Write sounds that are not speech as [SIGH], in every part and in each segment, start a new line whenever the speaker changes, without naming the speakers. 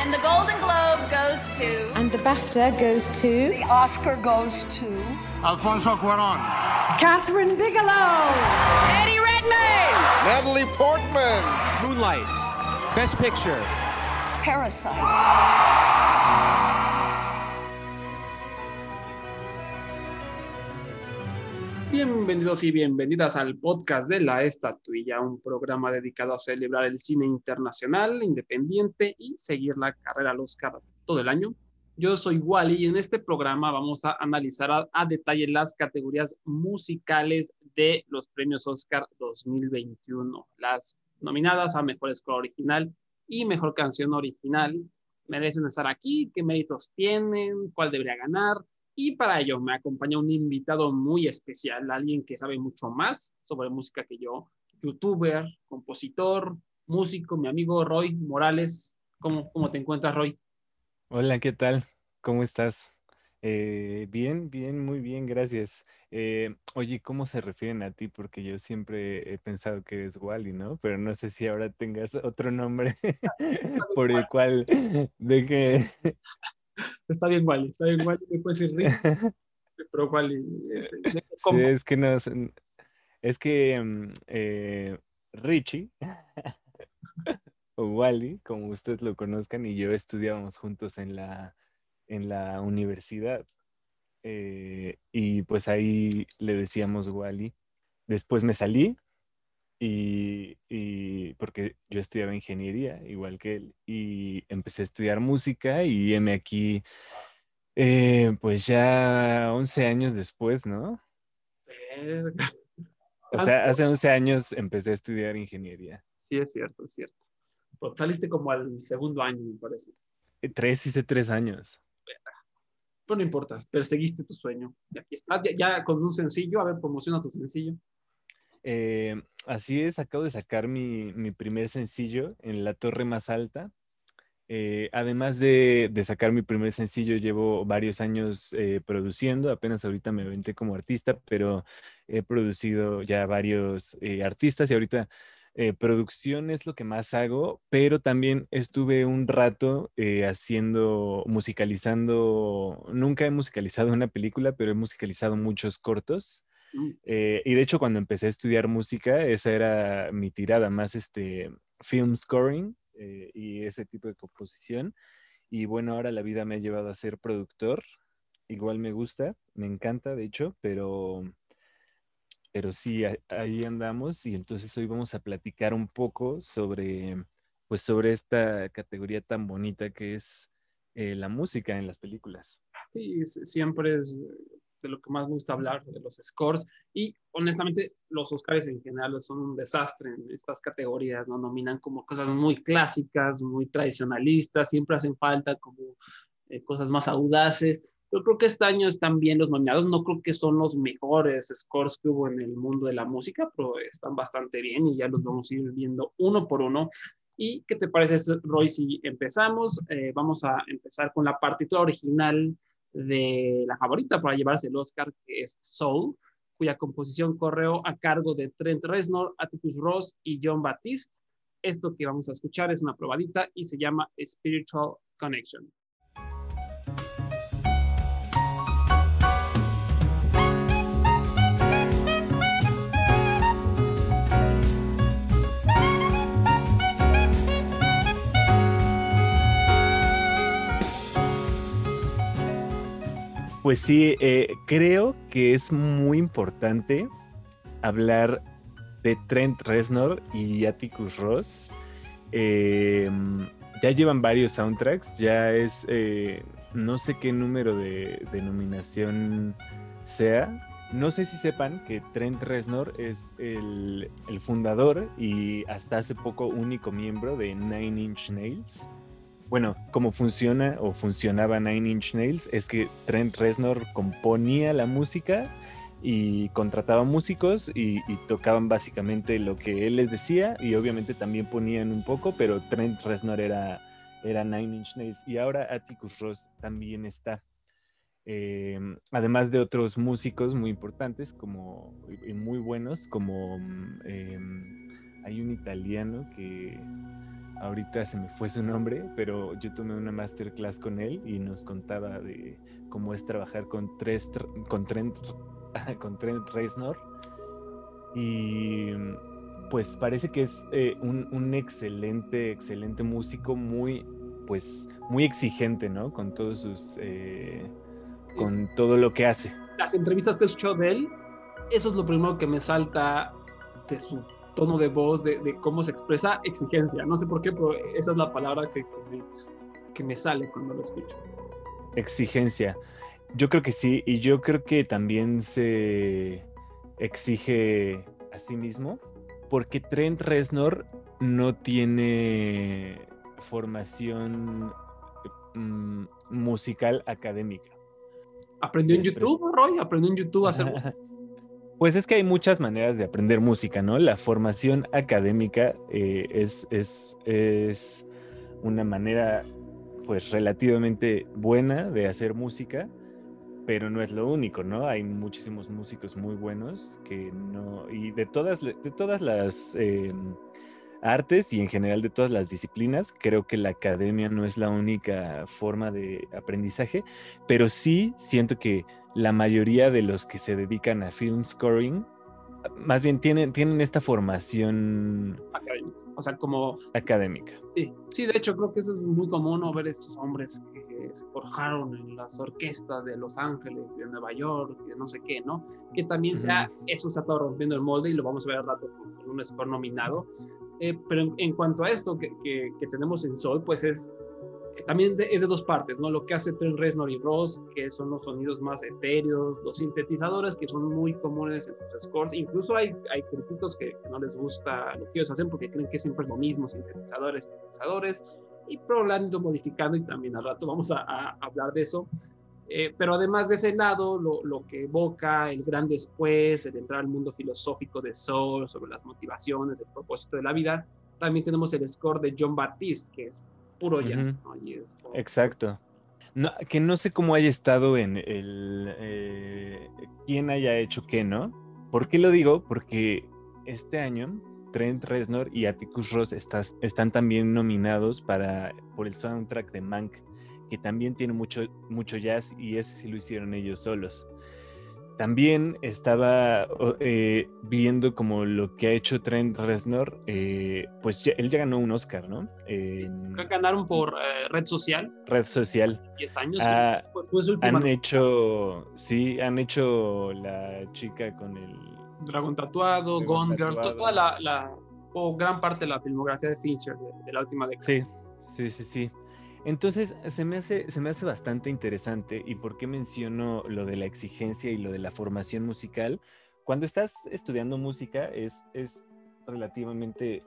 And the Golden Globe goes to.
And the BAFTA goes to.
The Oscar goes to.
Alfonso Cuaron.
Catherine Bigelow.
Eddie Redmayne.
Natalie Portman.
Moonlight. Best Picture.
Parasite.
Bienvenidos y bienvenidas al podcast de La Estatuilla, un programa dedicado a celebrar el cine internacional, independiente y seguir la carrera al Oscar todo el año. Yo soy Wally y en este programa vamos a analizar a, detalle las categorías musicales de los premios Oscar 2021. Las nominadas a Mejor Score Original y Mejor Canción Original merecen estar aquí, qué méritos tienen, cuál debería ganar. Y para ello me acompaña un invitado muy especial, alguien que sabe mucho más sobre música que yo, youtuber, compositor, músico, mi amigo Roy Morales. ¿Cómo, cómo te encuentras, Roy?
Hola, ¿qué tal? ¿Cómo estás? Eh, bien, bien, muy bien, gracias. Eh, oye, ¿cómo se refieren a ti? Porque yo siempre he pensado que eres Wally, ¿no? Pero no sé si ahora tengas otro nombre [LAUGHS] [LAUGHS] por el cual deje...
Está bien, Wally, está bien, Wally, me puedes decir Rick, [LAUGHS] pero Wally... Es, es,
Sí, es que no, es que mm, eh, Richie o Wally, como ustedes lo conozcan, y yo estudiábamos juntos en la, en la universidad. eh, y pues ahí le decíamos Wally. Después me salí y, y porque yo estudiaba ingeniería, igual que él, y empecé a estudiar música y heme aquí, eh, pues ya 11 años después, ¿no?
Verga.
O sea, hace 11 años empecé a estudiar ingeniería.
Sí, es cierto, es cierto. Pero saliste como al segundo año, me parece.
Eh, Tres, hice tres años.
Pero no importa, perseguiste tu sueño. Y aquí estás, ya, ya con un sencillo, a ver, promociona tu sencillo.
Eh, así es, acabo de sacar mi, mi primer sencillo en la torre más alta. Eh, además de, de sacar mi primer sencillo, llevo varios años eh, produciendo, apenas ahorita me aventé como artista, pero he producido ya varios artistas y ahorita eh, producción es lo que más hago, pero también estuve un rato haciendo, musicalizando, nunca he musicalizado una película, pero he musicalizado muchos cortos.
Mm.
Eh, y de hecho, cuando empecé a estudiar música, esa era mi tirada, más este film scoring eh, y ese tipo de composición. Y bueno, ahora la vida me ha llevado a ser productor. Igual me gusta, me encanta, de hecho, pero, pero sí, ahí andamos. Y entonces hoy vamos a platicar un poco sobre, pues, sobre esta categoría tan bonita que es eh, la música en las películas.
Sí, siempre es de lo que más me gusta hablar, de los scores. Y honestamente, los Oscars en general son un desastre en estas categorías, ¿no? Nominan como cosas muy clásicas, muy tradicionalistas, siempre hacen falta como eh, cosas más audaces. Yo creo que este año están bien los nominados, no creo que son los mejores scores que hubo en el mundo de la música, pero están bastante bien y ya los vamos a ir viendo uno por uno. ¿Y qué te parece, Roy, si empezamos? Eh, vamos a empezar con la partitura original de la favorita para llevarse el Oscar, que es Soul, cuya composición corrió a cargo de Trent Reznor, Atticus Ross y John Baptiste. Esto que vamos a escuchar es una probadita y se llama Spiritual Connection.
Pues sí, eh, creo que es muy importante hablar de Trent Reznor y Atticus Ross. Eh, ya llevan varios soundtracks, ya es, eh, no sé qué número de, de nominación sea. No sé si sepan que Trent Reznor es el, el fundador y hasta hace poco único miembro de Nine Inch Nails bueno, cómo funciona o funcionaba Nine Inch Nails es que Trent Reznor componía la música y contrataba músicos y, tocaban básicamente lo que él les decía y obviamente también ponían un poco, pero Trent Reznor era, era Nine Inch Nails y ahora Atticus Ross también está. Eh, además de otros músicos muy importantes como, y muy buenos, como eh, hay un italiano que ahorita se me fue su nombre, pero yo tomé una masterclass con él y nos contaba de cómo es trabajar con, tres, tr- con, Trent, [LAUGHS] con Trent Reznor. Y pues parece que es eh, un, un excelente, excelente músico, muy, pues, muy exigente, ¿no? Con todos sus, eh, con todo lo que hace.
Las entrevistas que he escuchado de él, eso es lo primero que me salta de su tono de voz, de, de cómo se expresa exigencia. No sé por qué, pero esa es la palabra que, que me, que me sale cuando lo escucho.
Exigencia. Yo creo que sí, y yo creo que también se exige a sí mismo, porque Trent Reznor no tiene formación mm, musical académica.
¿Aprendió en. YouTube, Roy? ¿Aprendió en YouTube a hacer música? [LAUGHS]
Pues es que hay muchas maneras de aprender música, ¿no? La formación académica eh, es, es, es una manera, pues, relativamente buena de hacer música, pero no es lo único, ¿no? Hay muchísimos músicos muy buenos que no, y de todas, de todas las eh, artes y en general de todas las disciplinas, creo que la academia no es la única forma de aprendizaje, pero sí siento que la mayoría de los que se dedican a film scoring, más bien tienen, tienen esta formación
académico. O sea, como
académica.
Sí, sí, de hecho creo que eso es muy común ¿no? ver estos hombres que se forjaron en las orquestas de Los Ángeles, de Nueva York, de no sé qué, ¿no? Que también sea, eso se ha estado rompiendo el molde y lo vamos a ver al rato con, con un score nominado. Eh, pero en, en cuanto a esto que, que, que tenemos en Sol, pues es también de- es de dos partes, ¿no? Lo que hace Trent Reznor y Ross, que son los sonidos más etéreos, los sintetizadores que son muy comunes en los scores. Incluso hay, hay críticos que no les gusta lo que ellos hacen porque creen que siempre es lo mismo, sintetizadores, sintetizadores, y ido modificando y también al rato vamos a, a hablar de eso. Eh, pero además de ese lado, lo, lo que evoca el gran después, el entrar al mundo filosófico de Soul, sobre las motivaciones, el propósito de la vida, también tenemos el score de John Baptiste, que es puro jazz, ¿no? Y es como-
Exacto. No, que no sé cómo haya estado en el... eh, quién haya hecho qué, ¿no? ¿Por qué lo digo? Porque este año Trent Reznor y Atticus Ross estás- están también nominados para, por el soundtrack de Mank, que también tiene mucho, mucho jazz y ese sí lo hicieron ellos solos. También estaba eh, viendo como lo que ha hecho Trent Reznor, eh, pues ya- él ya ganó un Oscar, ¿no?
Que ganaron por eh, red social,
red social.
10 años.
Ah,
su última
Han hecho, sí, han hecho la chica con el...
Dragón Tatuado, Gone Girl, toda la, la- o gran parte de la filmografía de Fincher de, de la última década.
Sí, sí, sí, sí. Entonces, se me, hace, se me hace bastante interesante. ¿Y por qué menciono lo de la exigencia y lo de la formación musical? Cuando estás estudiando música es, es relativamente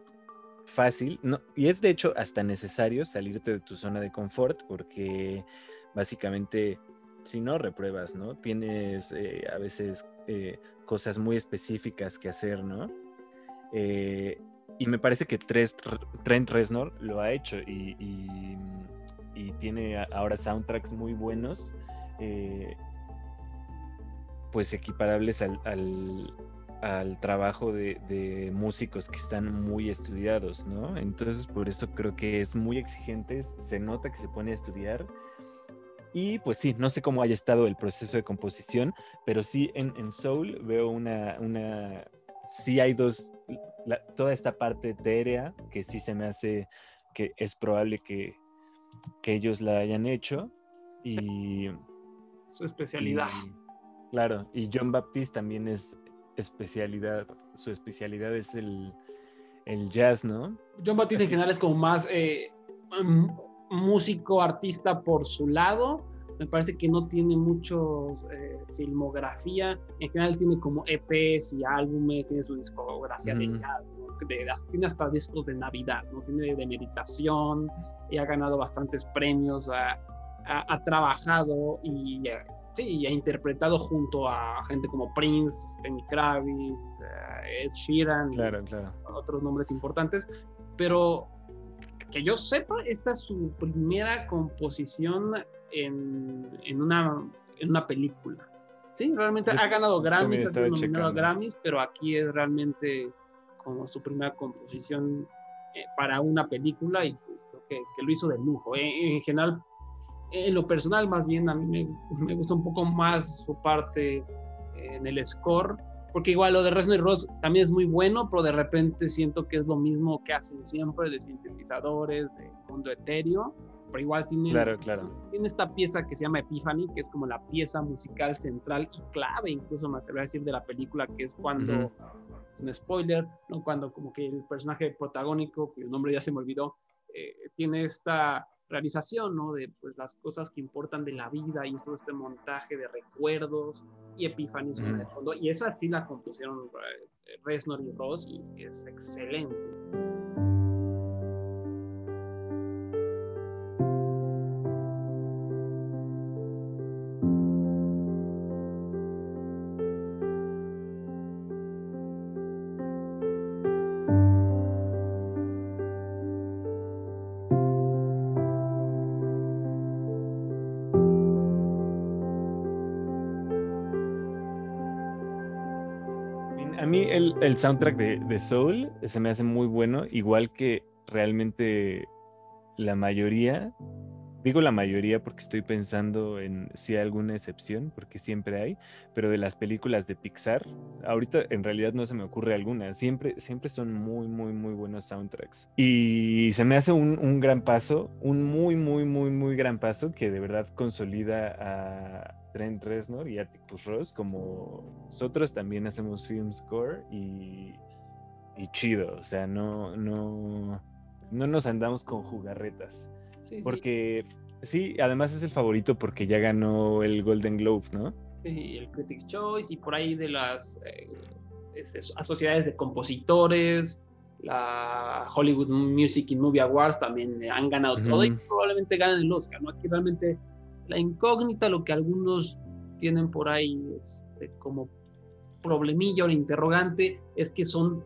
fácil, no, y es de hecho hasta necesario salirte de tu zona de confort porque básicamente si no repruebas, ¿no? Tienes eh, a veces eh, cosas muy específicas que hacer, ¿no? Eh, y me parece que Trent Reznor lo ha hecho y- y tiene ahora soundtracks muy buenos, eh, pues equiparables al, al- trabajo de, de músicos que están muy estudiados, ¿no? Entonces por eso creo que es muy exigente, se nota que se pone a estudiar. Y pues sí, no sé cómo haya estado el proceso de composición, pero sí en, en Soul veo una, una, sí hay dos, toda esta parte etérea que sí se me hace que es probable que, que ellos la hayan hecho. Y,
Su especialidad.
y- claro, y John Baptiste también es especialidad, su especialidad es el, el jazz, ¿no?
John Batiste en general es como más eh, músico, artista por su lado. Me parece que no tiene muchos eh, filmografía. En general tiene como EPs y álbumes, tiene su discografía de
Ujú.
jazz, ¿no? De- tiene hasta discos de Navidad, ¿no? Tiene de meditación y ha ganado bastantes premios. Ha, ha- ha trabajado y, sí, y ha interpretado junto a gente como Prince, Lenny Kravitz, eh, Ed Sheeran.
Claro, claro.
otros nombres importantes, pero que yo sepa, esta es su primera composición en, en, una, en una película. Sí, realmente
Yo
ha ganado Grammys, ha nominado. Grammys, pero aquí es realmente como su primera composición eh, para una película y pues, que, que lo hizo de lujo. Eh, en general, en lo personal más bien a mí me, [LAUGHS] me gusta un poco más su parte eh, en el score, porque igual lo de Reznor y Ross también es muy bueno, pero de repente siento que es lo mismo que hacen siempre de sintetizadores, de mundo etéreo, pero igual tiene,
Claro, claro.
tiene esta pieza que se llama Epiphany, que es como la pieza musical central y clave, incluso me atrevería a decir, de la película, que es cuando,
Ujú.
un spoiler, ¿no? cuando como que el personaje protagónico, cuyo nombre ya se me olvidó, eh, tiene esta realización, ¿no? De pues las cosas que importan de la vida y todo este montaje de recuerdos y Epiphany suena de fondo. Y esa sí la compusieron eh, Reznor y Ross y es excelente.
El, soundtrack de, de Soul se me hace muy bueno, igual que realmente la mayoría. Digo la mayoría porque estoy pensando en si hay alguna excepción, porque siempre hay, pero de las películas de Pixar, ahorita en realidad no se me ocurre alguna. Siempre, siempre son muy, muy, muy buenos soundtracks. Y se me hace un, un gran paso, un muy, muy, muy, muy gran paso que de verdad consolida a Trent Reznor y Atticus Ross como nosotros también hacemos film score y, y chido. O sea, no, no, no nos andamos con jugarretas.
Sí, sí.
Porque sí, además es el favorito porque ya ganó el Golden Globe, ¿no?
y el Critics' Choice y por ahí de las eh, este, sociedades de compositores, la Hollywood Music and Movie Awards también eh, han ganado todo y probablemente ganen el Oscar, ¿no? Aquí realmente la incógnita, lo que algunos tienen por ahí este, como problemilla o interrogante, es que son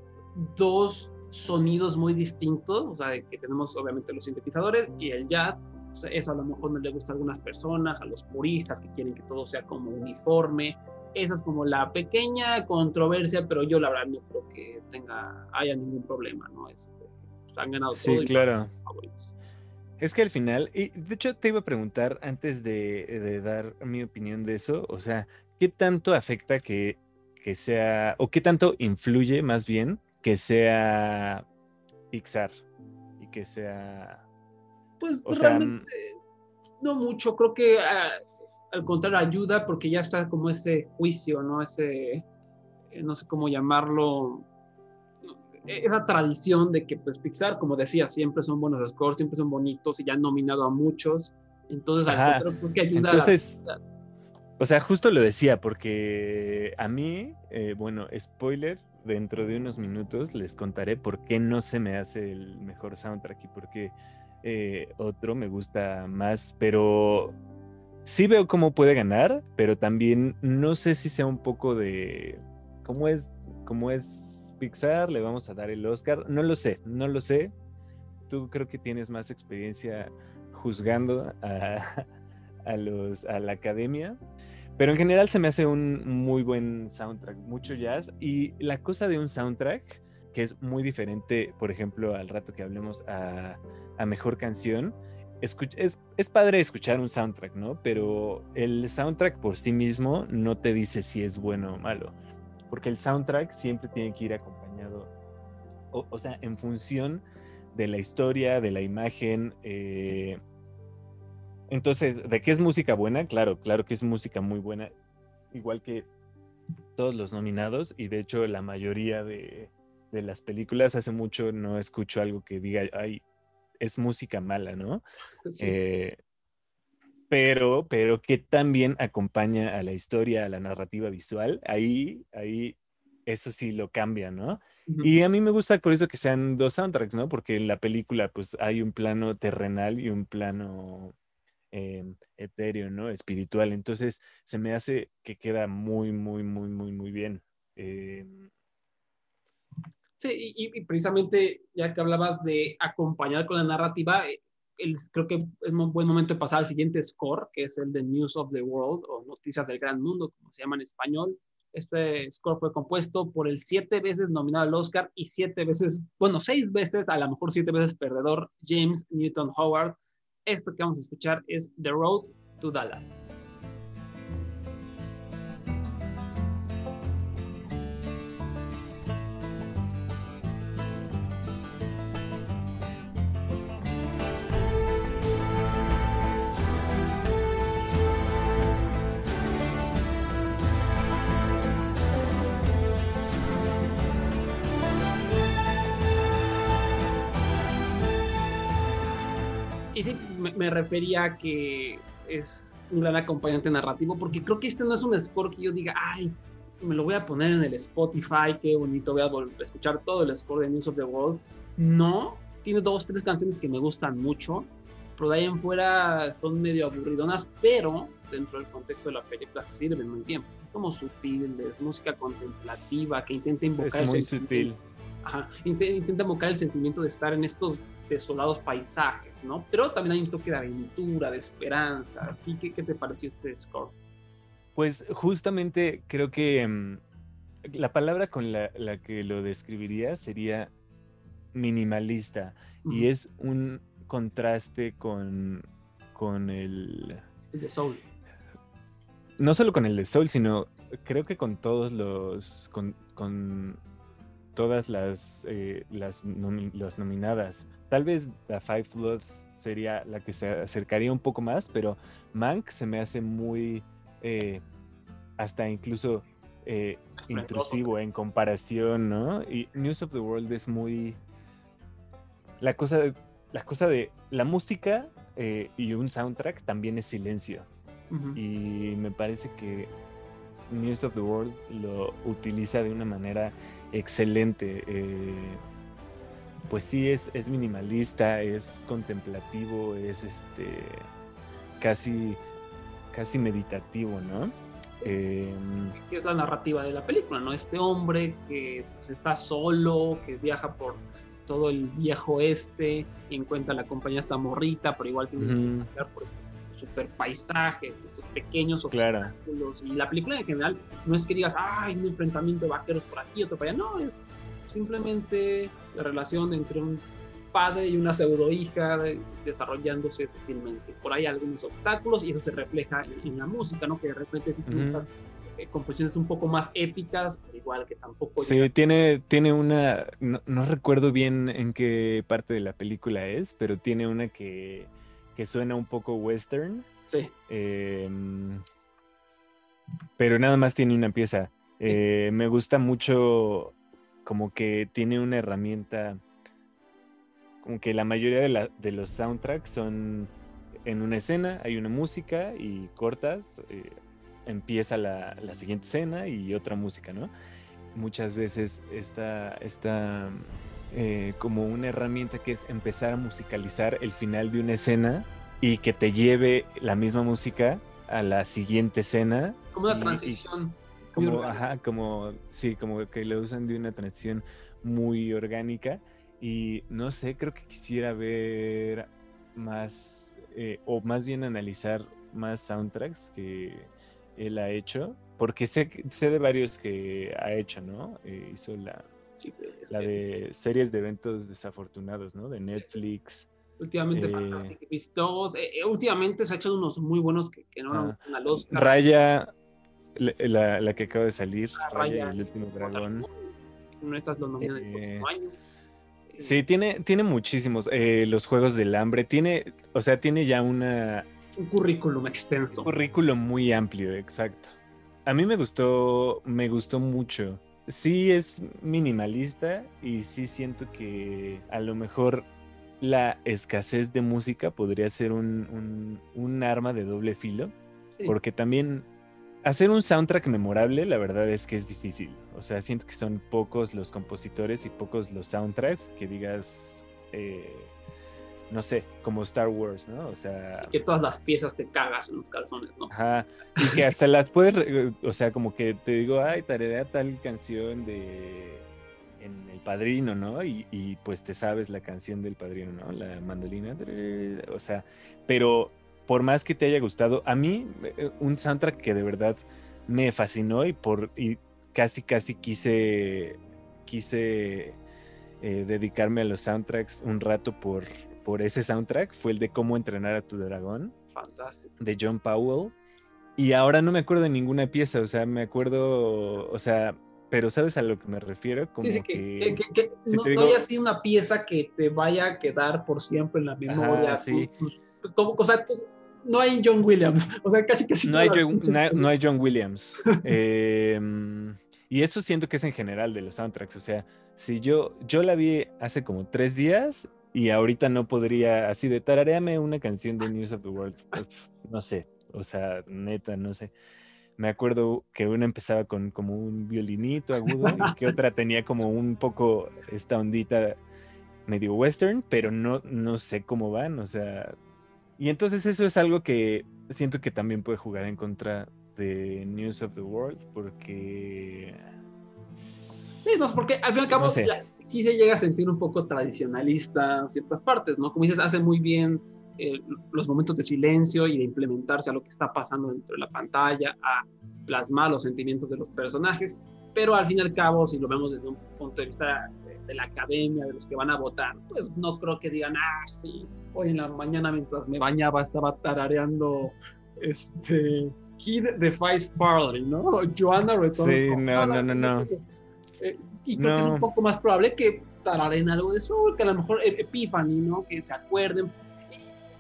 dos sonidos muy distintos, o sea, que tenemos obviamente los sintetizadores y el jazz, o sea, eso a lo mejor no le gusta a algunas personas, a los puristas que quieren que todo sea como uniforme. Esa es como la pequeña controversia, pero yo la verdad no creo que tenga, haya ningún problema, ¿no? Este, han ganado
Sí,
todo y
claro.
favoritos.
Es que al final, y de hecho te iba a preguntar antes de, de dar mi opinión de eso, o sea, ¿qué tanto afecta que, que sea, o qué tanto influye más bien que sea Pixar y que sea...
Pues
O sea,
realmente no mucho, creo que ah, al contrario ayuda porque ya está como ese juicio, ¿no? Ese, eh, no sé cómo llamarlo, eh, esa tradición de que pues Pixar, como decía, siempre son buenos scores, siempre son bonitos y ya han nominado a muchos, entonces al
Ajá.
contrario creo que ayuda. a-
Entonces, o sea, justo lo decía porque a mí, eh, bueno, spoiler, dentro de unos minutos les contaré por qué no se me hace el mejor soundtrack y por qué eh, otro me gusta más, pero sí veo cómo puede ganar, pero también no sé si sea un poco de cómo es, cómo es Pixar, le vamos a dar el Oscar, no lo sé, no lo sé. Tú creo que tienes más experiencia juzgando [LAUGHS] a, los, a la academia. Pero en general se me hace un muy buen soundtrack, mucho jazz. Y la cosa de un soundtrack, que es muy diferente, por ejemplo, al rato que hablemos a, a mejor canción, es padre escuchar un soundtrack, ¿no? Pero el soundtrack por sí mismo no te dice si es bueno o malo. Porque el soundtrack siempre tiene que ir acompañado, o, o sea, en función de la historia, de la imagen. eh, entonces, ¿de qué es música buena? Claro, claro que es música muy buena, igual que todos los nominados, y de hecho la mayoría de, de las películas, hace mucho no escucho algo que diga, ay, es música mala, ¿no?
Sí.
Eh, pero, pero que también acompaña a la historia, a la narrativa visual, ahí, ahí, eso sí lo cambia, ¿no? Y a mí me gusta por eso que sean dos soundtracks, ¿no? Porque en la película pues hay un plano terrenal y un plano eh, etéreo, ¿no? Espiritual. Entonces se me hace que queda muy, muy, muy, muy, muy bien. Eh,
Sí, y, y precisamente ya que hablabas de acompañar con la narrativa, eh, creo que es un buen momento de pasar al siguiente score, que es el de News of the World o Noticias del Gran Mundo, como se llama en español, Este score fue compuesto por el siete veces nominado al Oscar y siete veces, bueno, seis veces, a lo mejor siete veces perdedor, James Newton Howard. Esto que vamos a escuchar es The Road to Dallas. Me, refería a que es un gran acompañante narrativo, porque creo que este no es un score que yo diga, ay, me lo voy a poner en el Spotify, qué bonito, voy a escuchar todo el score de News of the World. No, tiene dos, tres canciones que me gustan mucho, pero de ahí en fuera son medio aburridonas, pero dentro del contexto de la película sirven muy bien. Es como sutil, es música contemplativa que intenta invocar
Es muy sutil.
Ajá, inte- intenta invocar el sentimiento de estar en estos desolados paisajes, ¿no? Pero también hay un toque de aventura, de esperanza. ¿Y qué, qué te pareció este score?
Pues justamente creo que mm, la palabra con la, la que lo describiría sería minimalista. Y es un contraste con, con el...
el de Soul.
No solo con el de Soul, sino creo que con todos los... con, con todas las, eh, las, nomi- las nominadas. Tal vez The Five Bloods sería la que se acercaría un poco más, pero Mank se me hace muy... eh, hasta incluso eh, intrusivo en comparación, ¿no? Y News of the World es muy... La cosa de, la cosa de la música y un soundtrack también es silencio. Y me parece que News of the World lo utiliza de una manera excelente. eh, pues sí, es, es minimalista, es contemplativo, es este casi, casi meditativo, ¿no?
Que es la narrativa de la película, ¿no? Este hombre que pues, está solo, que viaja por todo el viejo este y encuentra la compañía esta morrita, pero igual tiene que pasar por este super paisaje, estos pequeños
Claro.
obstáculos. Y la película en general no es que digas, ay, un enfrentamiento de vaqueros por aquí, otro para allá. No, es simplemente la relación entre un padre y una pseudo hija desarrollándose sutilmente. Por ahí algunos obstáculos y eso se refleja en, en la música, ¿no? Que de repente sí tiene
Ujú.
estas eh, composiciones un poco más épicas, pero igual que tampoco...
Sí,
llega-
tiene, tiene una, no, no recuerdo bien en qué parte de la película es, pero tiene una que, que suena un poco western,
sí.
em, pero nada más tiene una pieza. Eh, me gusta mucho como que tiene una herramienta, como que la mayoría de, la- de los soundtracks son en una escena, hay una música y cortas, eh, empieza la, la siguiente escena y otra música, ¿no? Muchas veces está, está eh, como una herramienta que es empezar a musicalizar el final de una escena y que te lleve la misma música a la siguiente escena.
Como una
y-
transición.
como, ajá, como, sí, como que lo usan de una transición muy orgánica. Y no sé, creo que quisiera ver más, eh, o más bien analizar más soundtracks que él ha hecho, porque sé, sé de varios que ha hecho, ¿no? Eh, hizo la,
Sí,
la de series de eventos desafortunados, ¿no? De Netflix.
Últimamente
eh,
Fantastic Beasts 2. eh, eh, últimamente se ha hecho unos muy buenos que, que no
Ah,
Oscar.
Raya, la, la- la que acaba de salir,
Ah,
Raya, y
Raya,
el último dragón.
Nuestras lo nominan el
Eh,
próximo año. Eh,
Sí, tiene, tiene muchísimos. eh, los Juegos del Hambre, tiene, o sea, tiene ya una,
Un currículum extenso.
un currículum muy amplio, exacto. A mí me gustó, me gustó mucho. Sí es minimalista y sí siento que a lo mejor la escasez de música podría ser un, un- un arma de doble filo,
Sí.
porque también hacer un soundtrack memorable, la verdad es que es difícil. O sea, siento que son pocos los compositores y pocos los soundtracks que digas, eh, no sé, como Star Wars, ¿no? O sea,
que todas las piezas te cagas en los calzones, ¿no?
Ajá. Y que hasta las puedes, o sea, como que te digo, ay, tarea tal canción de en El Padrino, ¿no? Y, y, pues te sabes la canción del Padrino, ¿no? La mandolina, o sea, pero por más que te haya gustado, a mí eh, un soundtrack que de verdad me fascinó y por y casi casi quise quise eh, dedicarme a los soundtracks un rato por, por ese soundtrack. Fue el de Cómo entrenar a tu dragón
Fantástico.
de John Powell. Y ahora no me acuerdo de ninguna pieza, o sea, me acuerdo, o sea, pero ¿sabes a lo que me refiero? Como
Dice que,
que,
que- que- que
si
no,
te
no
digo-
hay así una pieza que te vaya a quedar por siempre en la memoria.
Ajá, sí.
como- o sea, tú- no hay John Williams. [LAUGHS] O sea, casi casi.
no hay, John, no hay John Williams. [LAUGHS] Em, y eso siento que es en general de los soundtracks. O sea, si yo, yo la vi hace como tres días y ahorita no podría, así de tarareame una canción de News of the World. pues, No sé, o sea, neta, no sé. Me acuerdo que una empezaba con como un violinito agudo y que otra tenía como un poco esta ondita medio western, pero no, no sé cómo van, o sea. Y entonces eso es algo que siento que también puede jugar en contra de News of the World, porque
Sí, no, porque al fin y al cabo
No sé.
la- sí se llega a sentir un poco tradicionalista en ciertas partes, ¿no? Como dices, hace muy bien eh, los momentos de silencio y de implementarse a lo que está pasando dentro de la pantalla, a plasmar los sentimientos de los personajes, pero al fin y al cabo, si lo vemos desde un punto de vista de, de la academia, de los que van a votar, pues no creo que digan, ah, sí, hoy en la mañana mientras me bañaba estaba tarareando este... Kid Defies Parley, ¿no? [LAUGHS] Joanna Returns
Sí, no, no, no, no.
Eh, y creo que es
No.
un poco más probable que tararen algo de soul, que a lo mejor E- Epiphany, ¿no? Que se acuerden.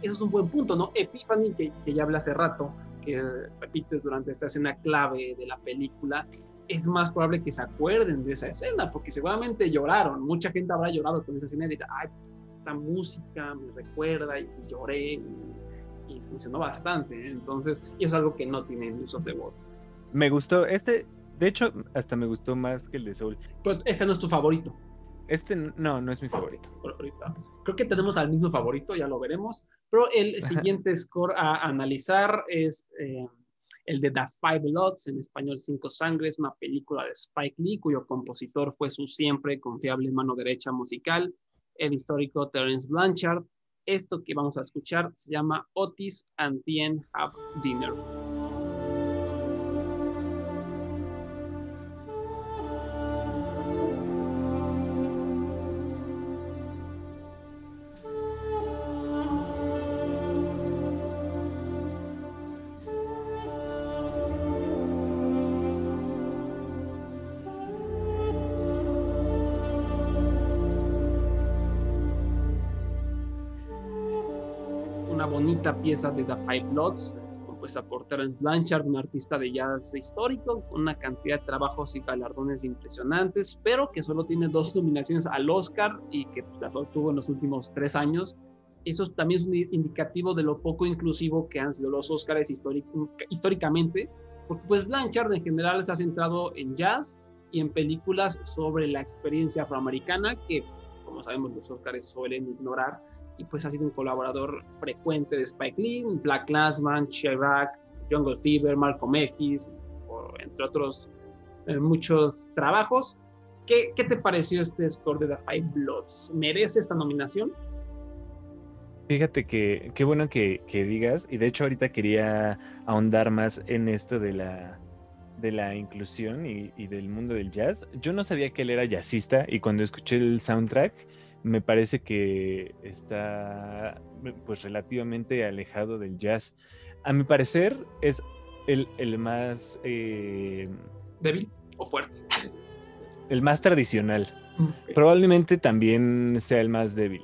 Eso es un buen punto, ¿no? Epiphany, que, que ya hablé hace rato, que repites durante esta escena clave de la película, es más probable que se acuerden de esa escena, porque seguramente lloraron. Mucha gente habrá llorado con esa escena y dirá, ay, pues esta música me recuerda y lloré y, y funcionó bastante. ¿eh? Entonces, y es algo que no tiene News of the World.
me gustó. Este, de hecho, hasta me gustó más que el de Soul.
Pero este no es tu favorito.
Este no, no es mi favorito.
Creo que tenemos al mismo favorito, ya lo veremos. Pero el siguiente score a analizar es eh, el de The Five Bloods, en español Cinco Sangres, una película de Spike Lee, cuyo compositor fue su siempre confiable mano derecha musical, el histórico Terence Blanchard. Esto que vamos a escuchar se llama Otis and Tien Have Dinner. Bonita pieza de The Five Bloods, compuesta por Terence Blanchard, un artista de jazz histórico, con una cantidad de trabajos y galardones impresionantes, pero que solo tiene dos nominaciones al Oscar y que las obtuvo en los últimos tres años. Eso también es un indicativo de lo poco inclusivo que han sido los Oscars históricamente, porque pues Blanchard en general se ha centrado en jazz y en películas sobre la experiencia afroamericana que, como sabemos, los Oscars suelen ignorar y pues ha sido un colaborador frecuente de Spike Lee, Black Clansman, Chirac, Jungle Fever, Malcolm X, o entre otros eh, muchos trabajos. ¿Qué, ¿Qué te pareció este score de The Five Bloods? ¿Merece esta nominación?
Fíjate que qué bueno que, que digas, y de hecho ahorita quería ahondar más en esto de la, de la inclusión y, y del mundo del jazz. Yo no sabía que él era jazzista y cuando escuché el soundtrack me parece que está pues relativamente alejado del jazz. A mi parecer es el, el más eh,
¿Débil o fuerte?
el más tradicional.
Ok.
Probablemente también sea el más débil.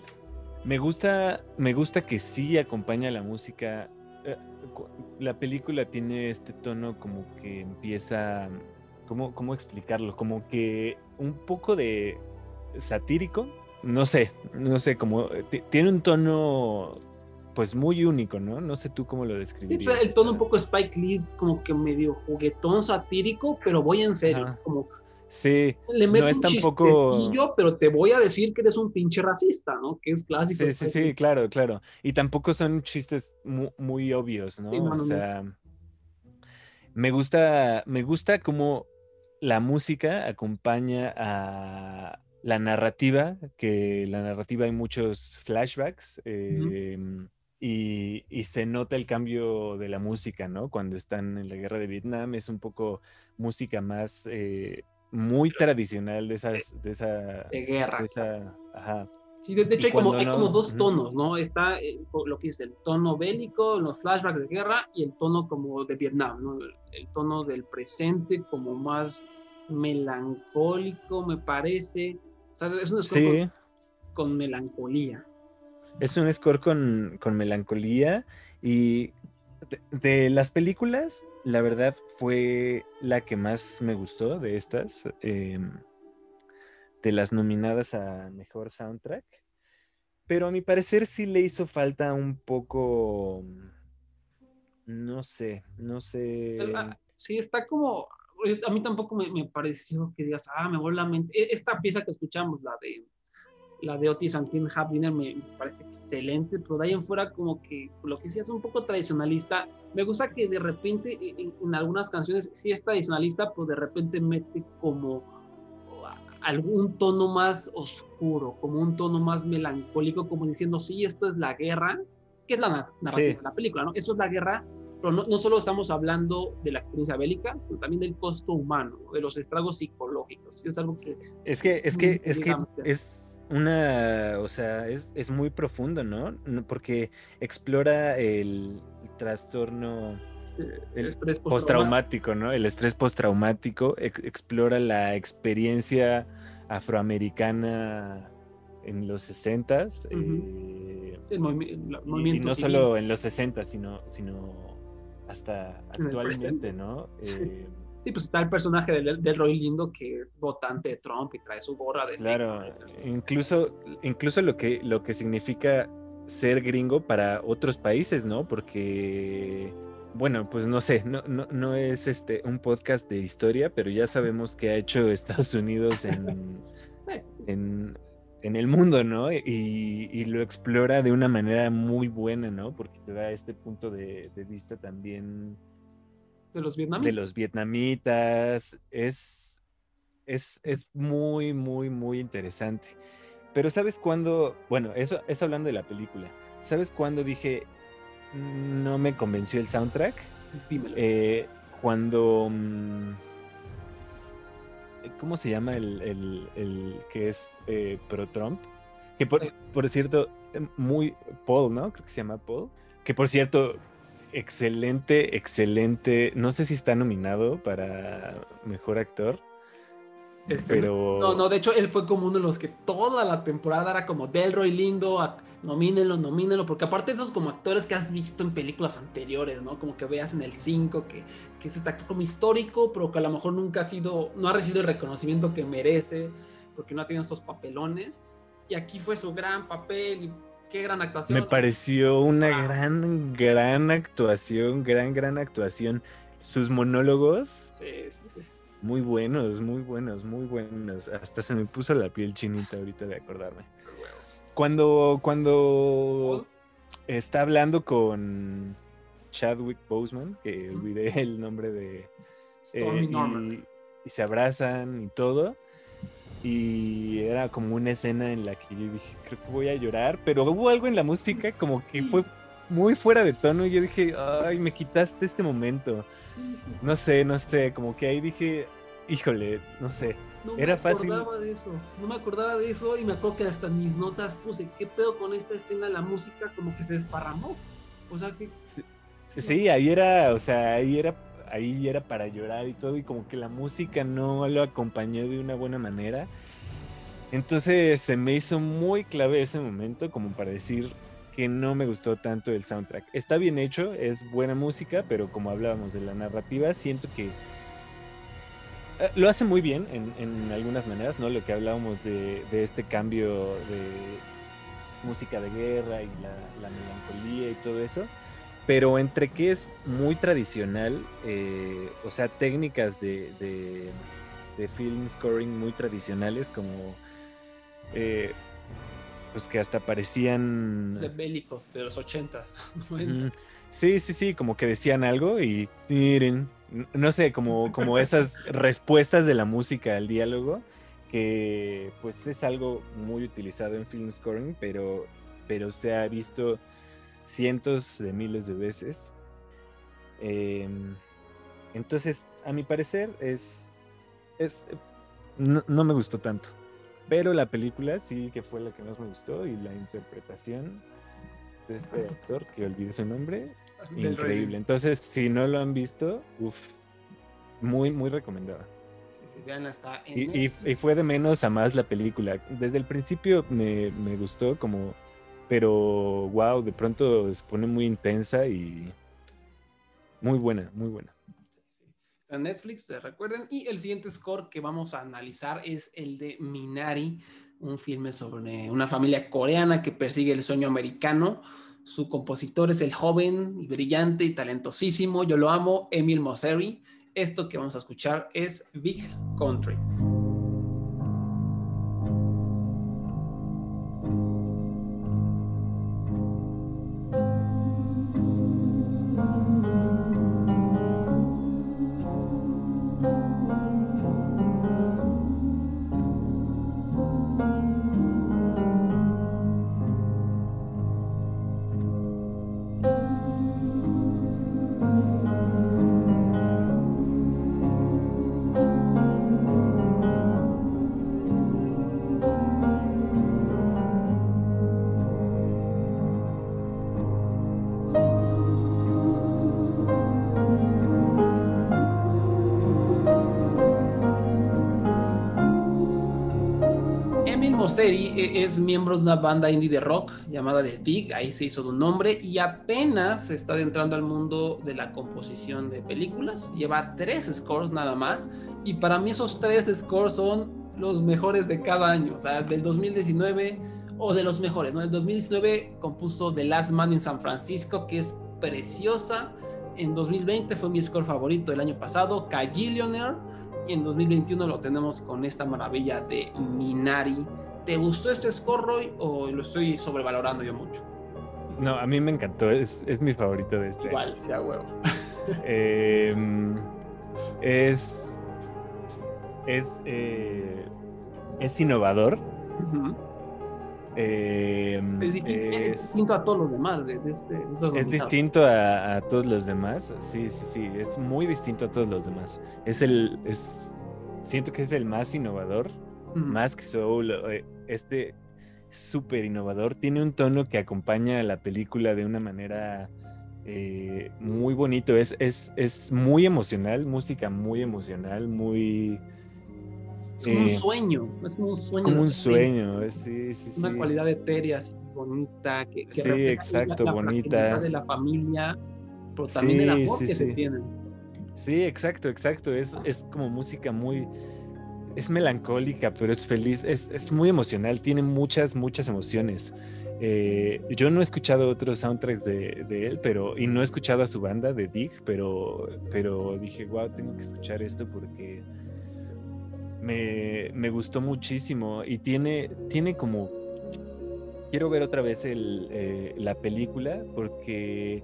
Me gusta, me gusta que sí acompaña la música. eh, La película tiene este tono como que empieza, ¿cómo, cómo explicarlo? Como que un poco de satírico. No sé, no sé, como eh, ti- tiene un tono pues muy único, ¿no? No sé tú cómo lo
Sí,
describirías.
pues, el tono un poco Spike Lee, como que medio juguetón satírico, pero voy en serio. Como
Sí,
le meto
es
un
tampoco-
pero te voy a decir que eres un pinche racista, ¿no? Que es clásico.
Sí, sí, sí, claro, claro. Y tampoco son chistes mu- muy, obvios, ¿no?
Sí, no, no,
o
no.
sea, me gusta, me gusta cómo la música acompaña a la narrativa, que la narrativa hay muchos flashbacks. eh, y, y se nota el cambio de la música, ¿no? Cuando están en la guerra de Vietnam es un poco música más eh, muy tradicional de esas, de esa,
De guerra.
de esa, ajá.
Sí, de, de hecho hay como, hay
no-
como dos tonos, ¿no? Está eh, lo que es el tono bélico, los flashbacks de guerra y el tono como de Vietnam, ¿no? El, el tono del presente como más melancólico, me parece. O sea, es un score
Sí,
con, con melancolía.
es un score con, con melancolía y de, de las películas, la verdad fue la que más me gustó de estas, em, de las nominadas a Mejor Soundtrack, pero a mi parecer sí le hizo falta un poco, no sé, no sé.
Ah, Sí, está como. A mí tampoco me, me pareció que digas, ah, me voló la mente. E- Esta pieza que escuchamos, la de la de Otis and Kim Half Dinner, me, me parece excelente, pero de ahí en fuera, como que lo que sí es un poco tradicionalista. Me gusta que de repente e- en, en algunas canciones sí es tradicionalista, pero de repente mete como algún tono más oscuro, como un tono más melancólico, como diciendo, sí, esto es la guerra, que es la na- narrativa
Sí.
de la película, ¿no? Eso es la guerra, pero no, no solo estamos hablando de la experiencia bélica, sino también del costo humano, de los estragos psicológicos. Es algo que
Es que, es que, es que es una, o sea, es, es muy profundo, ¿no? Porque explora el trastorno
eh,
El
estrés postraumático.
¿no? El estrés postraumático ex- explora la experiencia afroamericana en los 60
el movi- el
y,
movimiento
no
civil.
solo en los 60 sino, sino hasta actualmente. ¿no?
Sí.
Eh,
Sí, pues está el personaje del, del Roy Lindo que es votante de Trump y trae su gorra de
Claro, incluso, incluso lo que, lo que significa ser gringo para otros países, ¿no? Porque, bueno, pues no sé, no, no, no es este un podcast de historia, pero ya sabemos que ha hecho Estados Unidos en, [LAUGHS]
Sí, sí, sí.
en, en el mundo, ¿no? Y, y lo explora de una manera muy buena, ¿no? Porque te da este punto de, de vista también
De los
de
vietnamitas.
los vietnamitas. Es, es, es muy, muy, muy interesante. Pero ¿sabes cuándo? Bueno, eso, eso hablando de la película. ¿Sabes cuándo dije no me convenció el soundtrack?
Dímelo.
Eh, cuando... mm, ¿Cómo se llama el, el- el que es eh, pro-Trump? Que por, por cierto, eh, muy... Paul, ¿no? Creo que se llama Paul. Que por cierto, excelente, excelente. No sé si está nominado para mejor actor,
Este,
pero.
No, no, de hecho él fue como uno de los que toda la temporada era como Delroy lindo, a- nomínenlo, nomínenlo, porque aparte esos como actores que has visto en películas anteriores, ¿no? Como que veas en el 5 que, que es este actor como histórico, pero que a lo mejor nunca ha sido, no ha recibido el reconocimiento que merece, porque no ha tenido estos papelones. Y aquí fue su gran papel y qué gran actuación.
Me pareció una
Ah.
gran, gran actuación, gran, gran actuación. Sus monólogos,
Sí, sí, sí.
Muy buenos, muy buenos, muy buenos. Hasta se me puso la piel chinita ahorita de acordarme. Cuando, cuando está hablando con Chadwick Boseman, que olvidé el nombre de...
Stormy
eh,
Norman.
y, y se abrazan y todo. Y era como una escena en la que yo dije, creo que voy a llorar, pero hubo algo en la música como que fue muy fuera de tono y yo dije, ay, me quitaste este momento.
Sí, sí.
No sé, no sé, como que ahí dije, híjole, no sé.
No
Era
me
fácil.
acordaba de eso, no me acordaba de eso y me acuerdo que hasta mis notas puse, ¿qué pedo con esta escena? La música como que se desparramó. O sea que...
Sí. Sí, ahí era, o sea, ahí era, ahí era para llorar y todo, y como que la música no lo acompañó de una buena manera. Entonces se me hizo muy clave ese momento como para decir que no me gustó tanto el soundtrack. Está bien hecho, es buena música, pero como hablábamos de la narrativa, siento que eh, lo hace muy bien en, en algunas maneras, ¿no? Lo que hablábamos de, de este cambio de música de guerra y la, la melancolía y todo eso pero entre que es muy tradicional, eh, o sea, técnicas de, de, de film scoring muy tradicionales, como eh, pues que hasta parecían.
De bélico, de los 80. [LAUGHS]
Ujú. Sí, sí, sí, como que decían algo y miren, no sé, como, como esas [LAUGHS] respuestas de la música al diálogo, que pues es algo muy utilizado en film scoring, pero, pero se ha visto cientos de miles de veces. Em, entonces, a mi parecer, es. es no, no me gustó tanto. Pero la película sí que fue la que más me gustó y la interpretación de este actor, que olvidé su nombre,
Del
increíble.
Rey.
Entonces, si no lo han visto, uff, muy, muy recomendada.
Sí, sí, vean, hasta en
Y, y fue de menos a más la película. Desde el principio me, me gustó como, pero wow, de pronto se pone muy intensa y muy buena, muy buena.
Netflix, eh, recuerden. Y el siguiente score que vamos a analizar es el de Minari, un filme sobre una familia coreana que persigue el sueño americano. Su compositor es el joven, brillante y talentosísimo, yo lo amo, Emil Mosseri. Esto que vamos a escuchar es Big Country. Es miembro de una banda indie de rock llamada The Dig, ahí se hizo de un nombre y apenas está adentrando al mundo de la composición de películas. Lleva tres scores nada más y para mí esos tres scores son los mejores de cada año, o sea, del 2019 o de los mejores, ¿no? El 2019 compuso The Last Man in San Francisco, que es preciosa. En 2020 fue mi score favorito del año pasado, Cagillionaire y en 2021 lo tenemos con esta maravilla de Minari. ¿Te gustó este score, Roy, o lo estoy sobrevalorando yo mucho?
No, a mí me encantó, es, es mi favorito de este.
Igual, sea huevo. [LAUGHS]
Em, es. Es. eh, es innovador. Em,
Es difícil, es
es-
distinto a todos los demás de, de este, de esos
Es distinto a, a todos los demás. Sí, sí, sí. Es muy distinto a todos los demás. Es el. Es, siento que es el más innovador. Más que Soul. Eh, Este es súper innovador. Tiene un tono que acompaña a la película de una manera eh, muy bonito. Es, es, es muy emocional. Música muy emocional. Muy.
Es como un
eh,
sueño, es como un sueño.
Como un sueño. es- Sí, sí, sí.
Una cualidad etérea, así, bonita, que, que
Sí, exacto,
la, la
bonita.
de la familia, pero también el
Sí,
amor
sí,
que se tienen.
Sí, exacto, exacto. Es, es como música muy. Es melancólica, pero es feliz. Es, es muy emocional. Tiene muchas, muchas emociones. Eh, yo no he escuchado otros soundtracks de, de él, pero. Y no he escuchado a su banda de Dig, pero. Pero dije, wow, tengo que escuchar esto porque. Me, me gustó muchísimo. Y tiene. Tiene como. Quiero ver otra vez eh, la película porque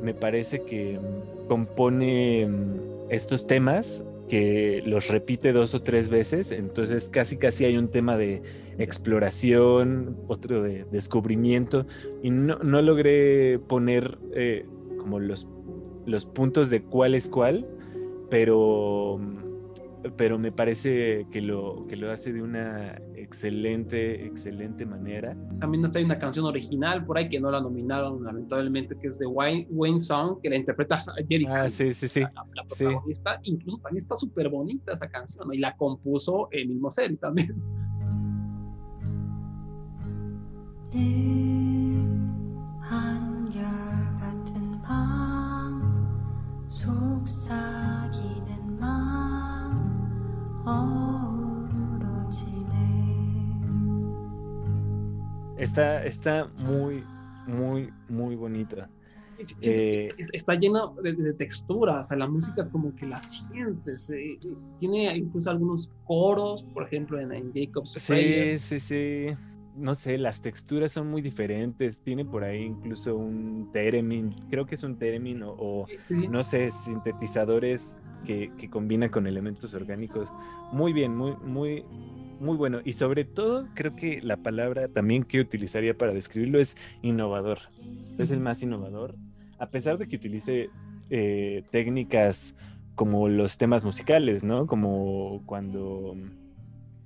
me parece que compone mm, estos temas que los repite dos o tres veces, entonces casi casi hay un tema de exploración, otro de descubrimiento, y no, no logré poner eh, como los, los puntos de cuál es cuál, pero, pero me parece que lo, que lo hace de una excelente, excelente manera.
También está hay una canción original por ahí que no la nominaron, lamentablemente, que es de Wayne, Wayne Song, que la interpreta [LAUGHS] Jerry
Ah,
Hall,
sí, sí, sí.
la, la
sí.
protagonista. Incluso también está súper bonita esa canción, ¿no? y la compuso el mismo Seri también. [LAUGHS]
늘 한결같은 밤 속삭이는 맘
Está, está muy, muy, muy bonita.
Sí, sí, sí,
Eh,
es- está lleno de, de textura, o sea, la música como que la sientes. eh, Tiene incluso algunos coros, por ejemplo, en, en Jacob's Prayer.
Sí, sí, sí. no sé, las texturas son muy diferentes. Tiene por ahí incluso un theremin, creo que es un theremin o, o,
Sí, sí.
no sé, sintetizadores que, que combina con elementos orgánicos. Muy bien, muy, muy, muy bueno. Y sobre todo, creo que la palabra también que utilizaría para describirlo es innovador. Es el más innovador. A pesar de que utilice eh, técnicas como los temas musicales, ¿no? Como cuando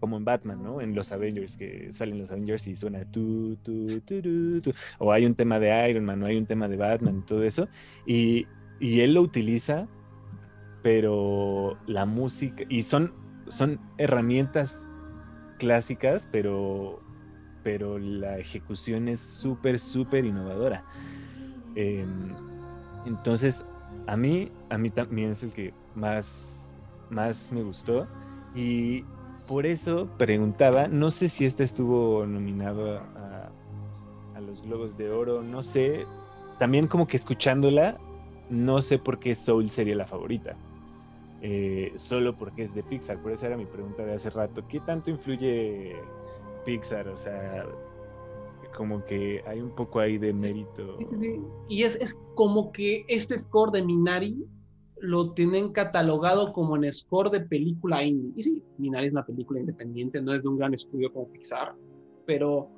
como en Batman, ¿no? En los Avengers, que salen los Avengers y suena tu, tu, tu, tu, tu, o hay un tema de Iron Man, o hay un tema de Batman, todo eso, y, y él lo utiliza, pero la música, y son, son herramientas clásicas, pero, pero la ejecución es súper, súper innovadora. Eh, entonces, a mí, a mí también es el que más, más me gustó, y por eso preguntaba, no sé si este estuvo nominado a, los Globos de Oro, no sé, también como que escuchándola, no sé por qué Soul sería la favorita, eh, solo porque es de Pixar, por eso era mi pregunta de hace rato, ¿qué tanto influye Pixar? O sea, como que hay un poco ahí de mérito.
Sí, sí, sí. Y es, como que este score de Minari lo tienen catalogado como en score de película indie. Y sí, Minari es una película independiente, no es de un gran estudio como Pixar, pero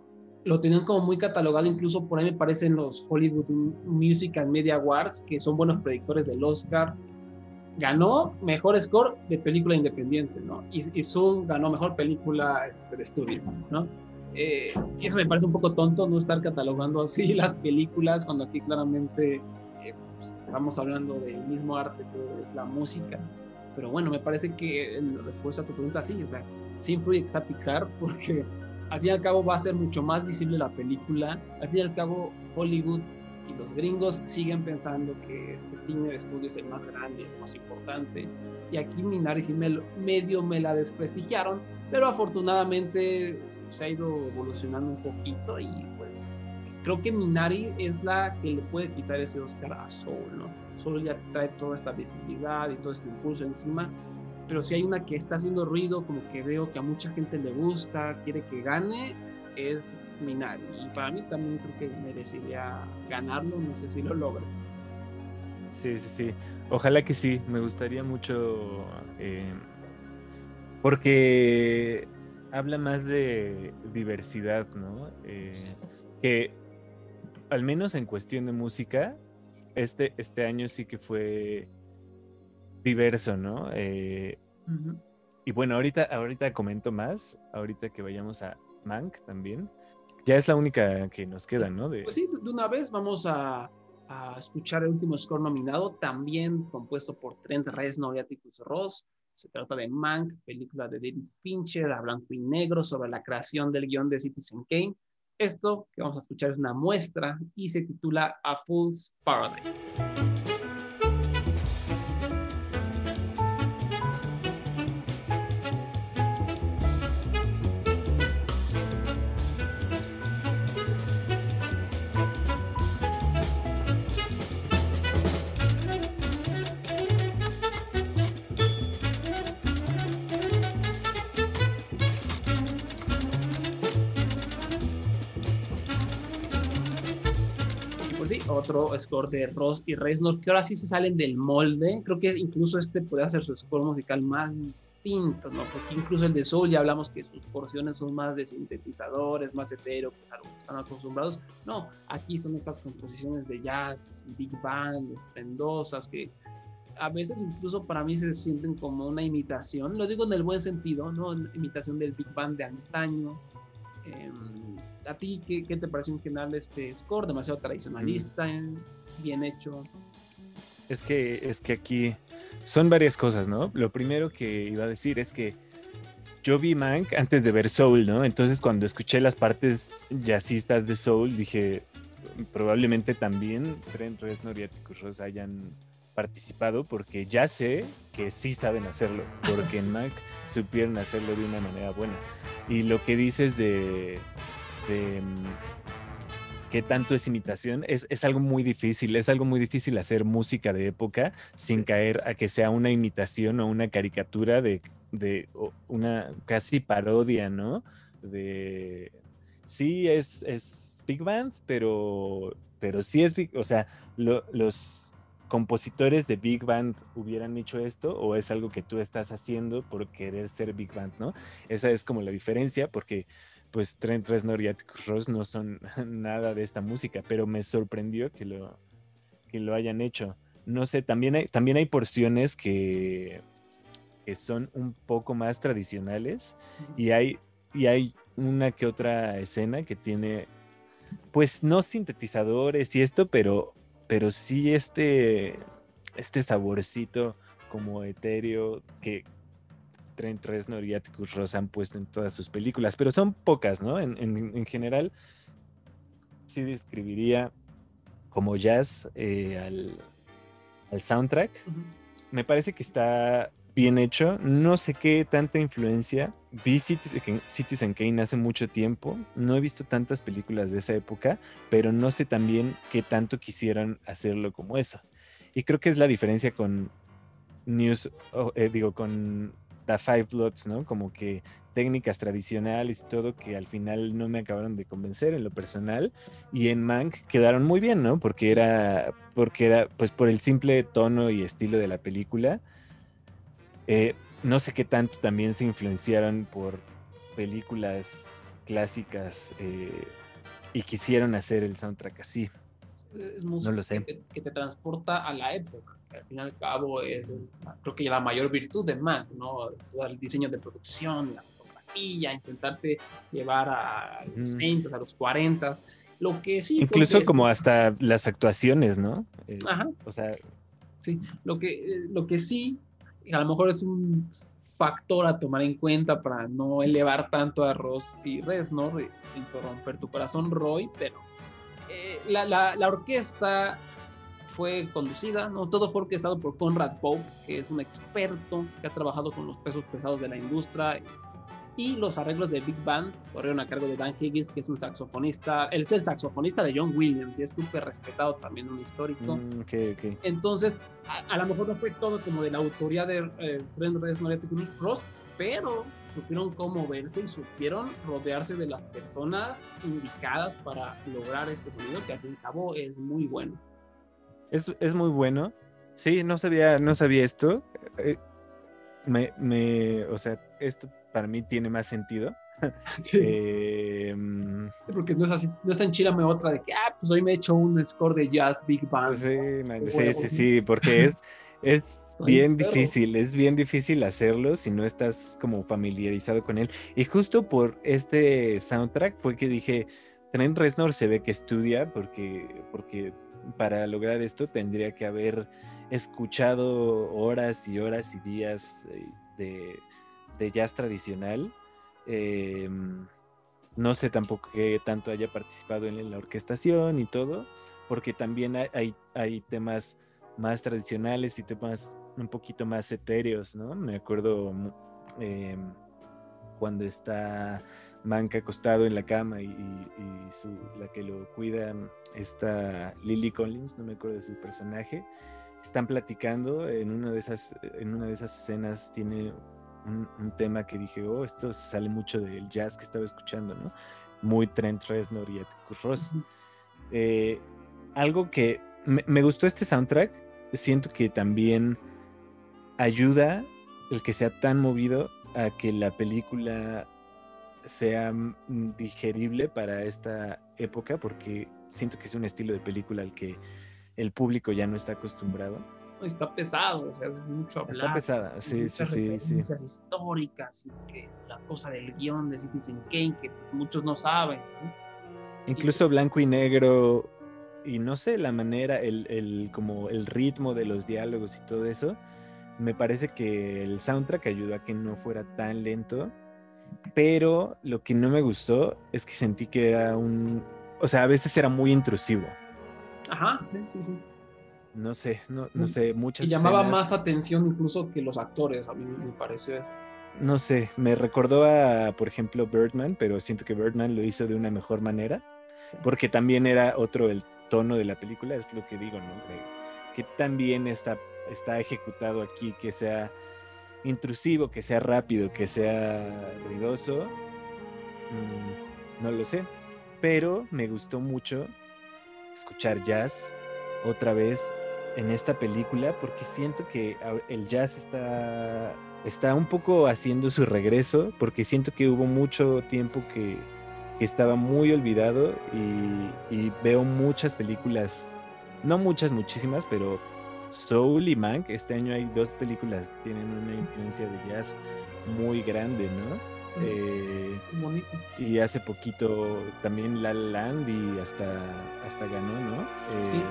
lo tienen como muy catalogado, incluso por ahí me parecen los Hollywood Music and Media Awards, que son buenos predictores del Oscar. Ganó mejor score de película independiente, ¿no? Y, y Soul ganó mejor película este, de estudio, ¿no? Eh, eso me parece un poco tonto, no estar catalogando así [LAUGHS] las películas, cuando aquí claramente estamos hablando del mismo arte que es la música. Pero bueno, me parece que en respuesta a tu pregunta, sí, o sea, sí influye que está Pixar, [LAUGHS] porque al fin y al cabo va a ser mucho más visible la película. Al fin y al cabo, Hollywood y los gringos siguen pensando que este cine de estudio es el más grande, el más importante. Y aquí Minari sí me, medio me la desprestigiaron, pero afortunadamente se ha ido evolucionando un poquito y pues creo que Minari es la que le puede quitar ese Oscar a Soul, ¿no? Soul ya trae toda esta visibilidad y todo este impulso encima, pero si hay una que está haciendo ruido, como que veo que a mucha gente le gusta, quiere que gane, es Minari. Y para mí también creo que merecería ganarlo, no sé si lo logra.
Sí, sí, sí. Ojalá que sí, me gustaría mucho, eh, porque habla más de diversidad, ¿no? Eh, que al menos en cuestión de música, este, este año sí que fue diverso, ¿no? Eh, uh -huh. Y bueno, ahorita, ahorita comento más, ahorita que vayamos a Mank también. Ya es la única que nos queda, ¿no?
De... Pues sí, de una vez vamos a, a, escuchar el último score nominado, también compuesto por Trent Reznor y Atticus Ross. Se trata de Mank, película de David Fincher a blanco y negro sobre la creación del guion de Citizen Kane. Esto que vamos a escuchar es una muestra y se titula A Fool's Paradise. Otro score de Ross y Reznor, que ahora sí se salen del molde. Creo que incluso este puede ser su score musical más distinto, ¿no? Porque incluso el de Soul ya hablamos que sus porciones son más de sintetizadores, más hetero, que es algo que están acostumbrados. No, aquí son estas composiciones de jazz, big band, esplendosas, que a veces incluso para mí se sienten como una imitación, lo digo en el buen sentido, ¿no? Imitación del big band de antaño. Eh, ¿A ti qué, qué, te pareció en general este score? Demasiado tradicionalista, mm. bien hecho.
Es que, es que aquí son varias cosas, ¿no? Lo primero que iba a decir es que yo vi Mank antes de ver Soul, ¿no? Entonces cuando escuché las partes jazzistas de Soul, dije, probablemente también Trent Reznor y Atticus Ross hayan participado porque ya sé que sí saben hacerlo, porque en [LAUGHS] Mank supieron hacerlo de una manera buena. Y lo que dices de, de qué tanto es imitación, es, es, algo muy difícil, es algo muy difícil hacer música de época sin caer a que sea una imitación o una caricatura de, de una casi parodia, ¿no? De, sí es, es Big Band, pero, pero sí es Big, o sea, lo- los compositores de Big Band hubieran hecho esto o es algo que tú estás haciendo por querer ser Big Band, ¿no? Esa es como la diferencia porque pues Trent Reznor y Atticus Ross no son [LAUGHS] nada de esta música, pero me sorprendió que lo, que lo hayan hecho. No sé, también hay, también hay porciones que, que son un poco más tradicionales y hay, y hay una que otra escena que tiene, pues no sintetizadores y esto, pero, pero sí este, este saborcito como etéreo que Trent Reznor y Atticus Ross han puesto en todas sus películas, pero son pocas, ¿no? En, en- en general, sí describiría como jazz eh, al, al soundtrack. Me parece que está bien hecho. No sé qué tanta influencia. Vi Citizen, Citizen Kane hace mucho tiempo. No he visto tantas películas de esa época, pero no sé también qué tanto quisieran hacerlo como eso. Y creo que es la diferencia con News, oh, eh, digo, con The Five Bloods, ¿no? Como que técnicas tradicionales y todo que al final no me acabaron de convencer en lo personal y en Mank quedaron muy bien, ¿no? Porque era, porque era, pues por el simple tono y estilo de la película. Eh, no sé qué tanto también se influenciaron por películas clásicas eh, y quisieron hacer el soundtrack así.
Es música
lo sé.
Que, que te transporta a la época, que al fin y al cabo es, creo que la mayor virtud de Mac, ¿no? Todo el diseño de producción, la fotografía, intentarte llevar a los. 20, a los 40. Lo que sí.
Incluso
porque-
como hasta las actuaciones, ¿no? Eh,
Ajá.
O sea,
Sí, lo que, eh, lo que sí, a lo mejor es un factor a tomar en cuenta para no elevar tanto a Ross y Reznor, eh, siento romper tu corazón, Roy, pero eh, la, la- la orquesta fue conducida, ¿no? todo fue orquestado por Conrad Pope, que es un experto que ha trabajado con los pesos pesados de la industria. Y los arreglos de Big Band corrieron a cargo de Dan Higgins, que es un saxofonista. Él es el saxofonista de John Williams y es súper respetado también, un histórico.
mm, ok, ok.
Entonces, a, a lo mejor no fue todo como de la autoría de eh, Trent Reznor y Atticus Ross, pero supieron cómo verse y supieron rodearse de las personas indicadas para lograr este sonido, que al fin y al cabo es muy bueno.
Es, es muy bueno. Sí, no sabía, no sabía esto. Eh, me, me, o sea, esto para mí tiene más sentido. [LAUGHS]
Sí,
Eh, mm,
porque no es así, no es tan chilame otra de que, ah, pues hoy me he hecho un score de jazz Big Band.
sí,
¿no?
man,
De
sí, sí, sí, porque es, [LAUGHS] es bien
perro.
difícil, es bien difícil hacerlo si no estás como familiarizado con él. Y justo por este soundtrack fue que dije, Trent Reznor se ve que estudia porque, porque para lograr esto tendría que haber escuchado horas y horas y días eh, de, de jazz tradicional. Eh, no sé tampoco que tanto haya participado en la orquestación y todo, porque también hay, hay, hay temas más tradicionales y temas un poquito más etéreos, ¿no? Me acuerdo eh, cuando está Manca acostado en la cama y, su- la que lo cuida, está Lily Collins, no me acuerdo de su personaje, están platicando en una de esas, en una de esas escenas tiene un, un tema que dije, oh, esto sale mucho del jazz que estaba escuchando, ¿no? Muy Trent Reznor y Atticus Ross. Eh, algo que me, me gustó este soundtrack, siento que también ayuda el que sea tan movido a que la película sea mm, digerible para esta época, porque siento que es un estilo de película al que el público ya no está acostumbrado.
Está pesado, o sea, es mucho hablar.
Está pesada, sí, sí, sí, sí.
históricas y que la cosa del guion de Citizen Kane que pues, muchos no saben. ¿no?
Incluso blanco y negro, y no sé, la manera, el, el- como el ritmo de los diálogos y todo eso, me parece que el soundtrack ayudó a que no fuera tan lento, pero lo que no me gustó es que sentí que era un, o sea, a veces era muy intrusivo,
Ajá, sí, sí, sí.
no sé, no, no sé, muchas
Y llamaba
escenas-
más atención incluso que los actores, a mí me pareció.
no sé, me recordó a, por ejemplo, Birdman, pero siento que Birdman lo hizo de una mejor manera,
Sí.
porque también era otro el tono de la película, es lo que digo, ¿no? Que también está, está ejecutado aquí, que sea intrusivo, que sea rápido, que sea ruidoso. Mm, no lo sé. Pero me gustó mucho escuchar jazz otra vez en esta película porque siento que el jazz está, está un poco haciendo su regreso porque siento que hubo mucho tiempo que, estaba muy olvidado y veo muchas películas, no muchas, muchísimas, pero Soul y Mank, este año hay dos películas que tienen una influencia de jazz muy grande, ¿no? Eh,
Bonito.
y hace poquito también La La Land y hasta, hasta ganó, ¿no? Eh,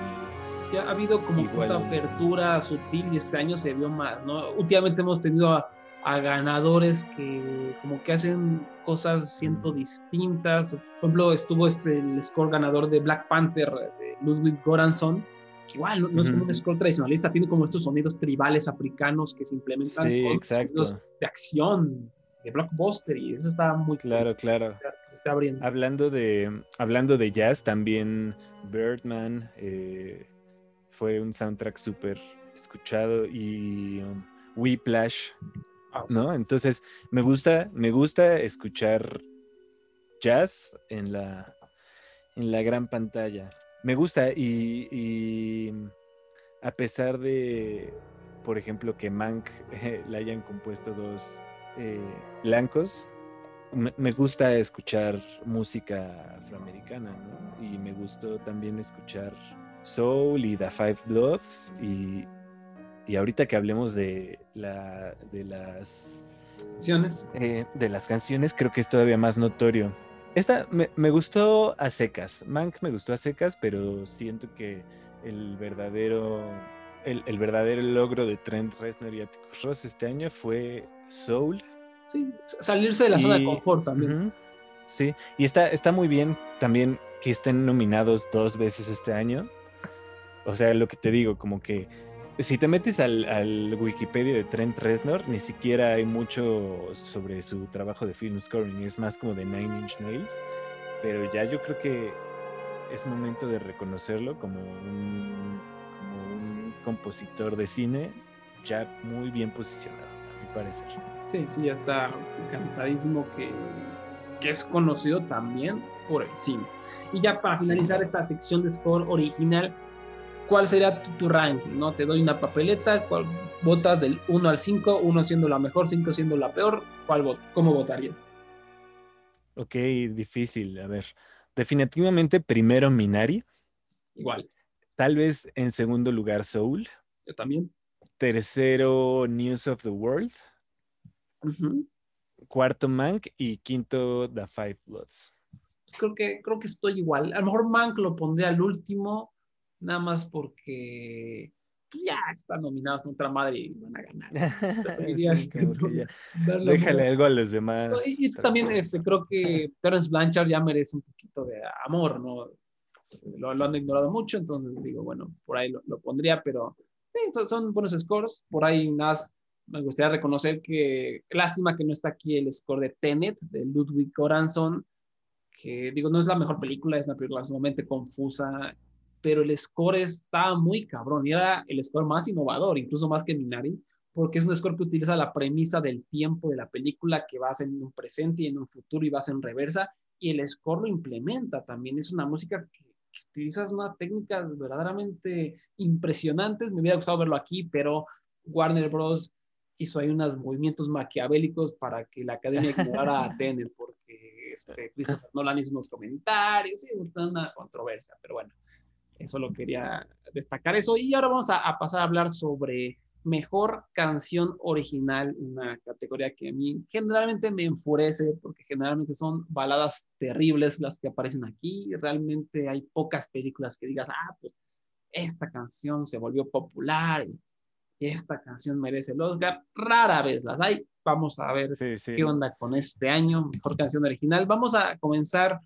Sí, ha habido como
Igual.
esta apertura sutil y este año se vio más, ¿no? Últimamente hemos tenido a, a ganadores que como que hacen cosas siento distintas. Por ejemplo, estuvo este, el score ganador de Black Panther de Ludwig Göransson, que igual no, no es como un score tradicionalista, tiene como estos sonidos tribales africanos que se implementan
Sí,
con
exacto.
sonidos de acción, de blockbuster, y eso está muy
Claro, claro.
se está abriendo.
Hablando de, hablando de jazz, también Birdman eh, fue un soundtrack súper escuchado y um, Whiplash,
Ah, sí.
¿no? Entonces, me gusta, me gusta escuchar jazz en la, en la gran pantalla. Me gusta y, y a pesar de, por ejemplo, que Mank eh, la hayan compuesto dos eh, blancos, me, me gusta escuchar música afroamericana, ¿no? Y me gustó también escuchar Soul y The Five Bloods y, y ahorita que hablemos de, la, de las
Canciones.
eh, de las canciones, creo que es todavía más notorio. Esta me, me gustó a secas. Mank me gustó a secas, pero siento que el verdadero, el, el verdadero logro de Trent Reznor y Atticus Ross este año fue Soul.
Sí, salirse de la zona de
Y-
confort también.
Sí, y está, está muy bien también que estén nominados dos veces este año. O sea, lo que te digo, como que si te metes al, al Wikipedia de Trent Reznor, ni siquiera hay mucho sobre su trabajo de film scoring, es más como de Nine Inch Nails. Pero ya yo creo que es momento de reconocerlo como un, como un compositor de cine ya muy bien posicionado, a mi parecer.
Sí, sí, ya está encantadísimo que, que es conocido también por el cine. Y ya para finalizar esta sección de score original, ¿cuál sería tu, tu ranking? ¿no? Te doy una papeleta, ¿cuál votas del 1 al 5? 1 siendo la mejor, 5 siendo la peor. ¿Cuál vot ¿Cómo votarías?
Ok, difícil. A ver, definitivamente primero Minari,
Igual,
tal vez en segundo lugar Soul,
yo también.
tercero News of the World, cuarto Mank y quinto The Five Bloods.
creo que, creo que estoy igual. A lo mejor Mank lo pondré al último, nada más porque pues ya están nominados en otra madre y van a ganar. [LAUGHS]
Sí, ya, Déjale
amor.
algo a los demás.
No, Y, y esto también este, creo que Terence Blanchard ya merece un poquito de amor, ¿no? Lo, lo han ignorado mucho, entonces digo, bueno, por ahí lo, lo pondría, pero sí, son, son buenos scores. Por ahí más me gustaría reconocer que, lástima que no está aquí el score de Tenet, de Ludwig Göransson, que digo, no es la mejor película, es una película sumamente confusa, pero el score está muy cabrón y era el score más innovador, incluso más que Minari, porque es un score que utiliza la premisa del tiempo de la película que vas en un presente y en un futuro y vas en reversa, y el score lo implementa también. Es una música que, que utiliza unas técnicas verdaderamente impresionantes. Me hubiera gustado verlo aquí, pero Warner Bros. hizo ahí unos movimientos maquiavélicos para que la academia ignorara a Tenet, porque este, Christopher Nolan hizo unos comentarios, sí, una controversia, pero bueno, eso lo quería destacar eso. Y ahora vamos a, a pasar a hablar sobre mejor canción original, una categoría que a mí generalmente me enfurece porque generalmente son baladas terribles las que aparecen aquí. Realmente hay pocas películas que digas, ah, pues esta canción se volvió popular y esta canción merece el Oscar. Rara vez las hay. Vamos a ver
Sí, sí.
qué onda con este año, mejor canción original. Vamos a comenzar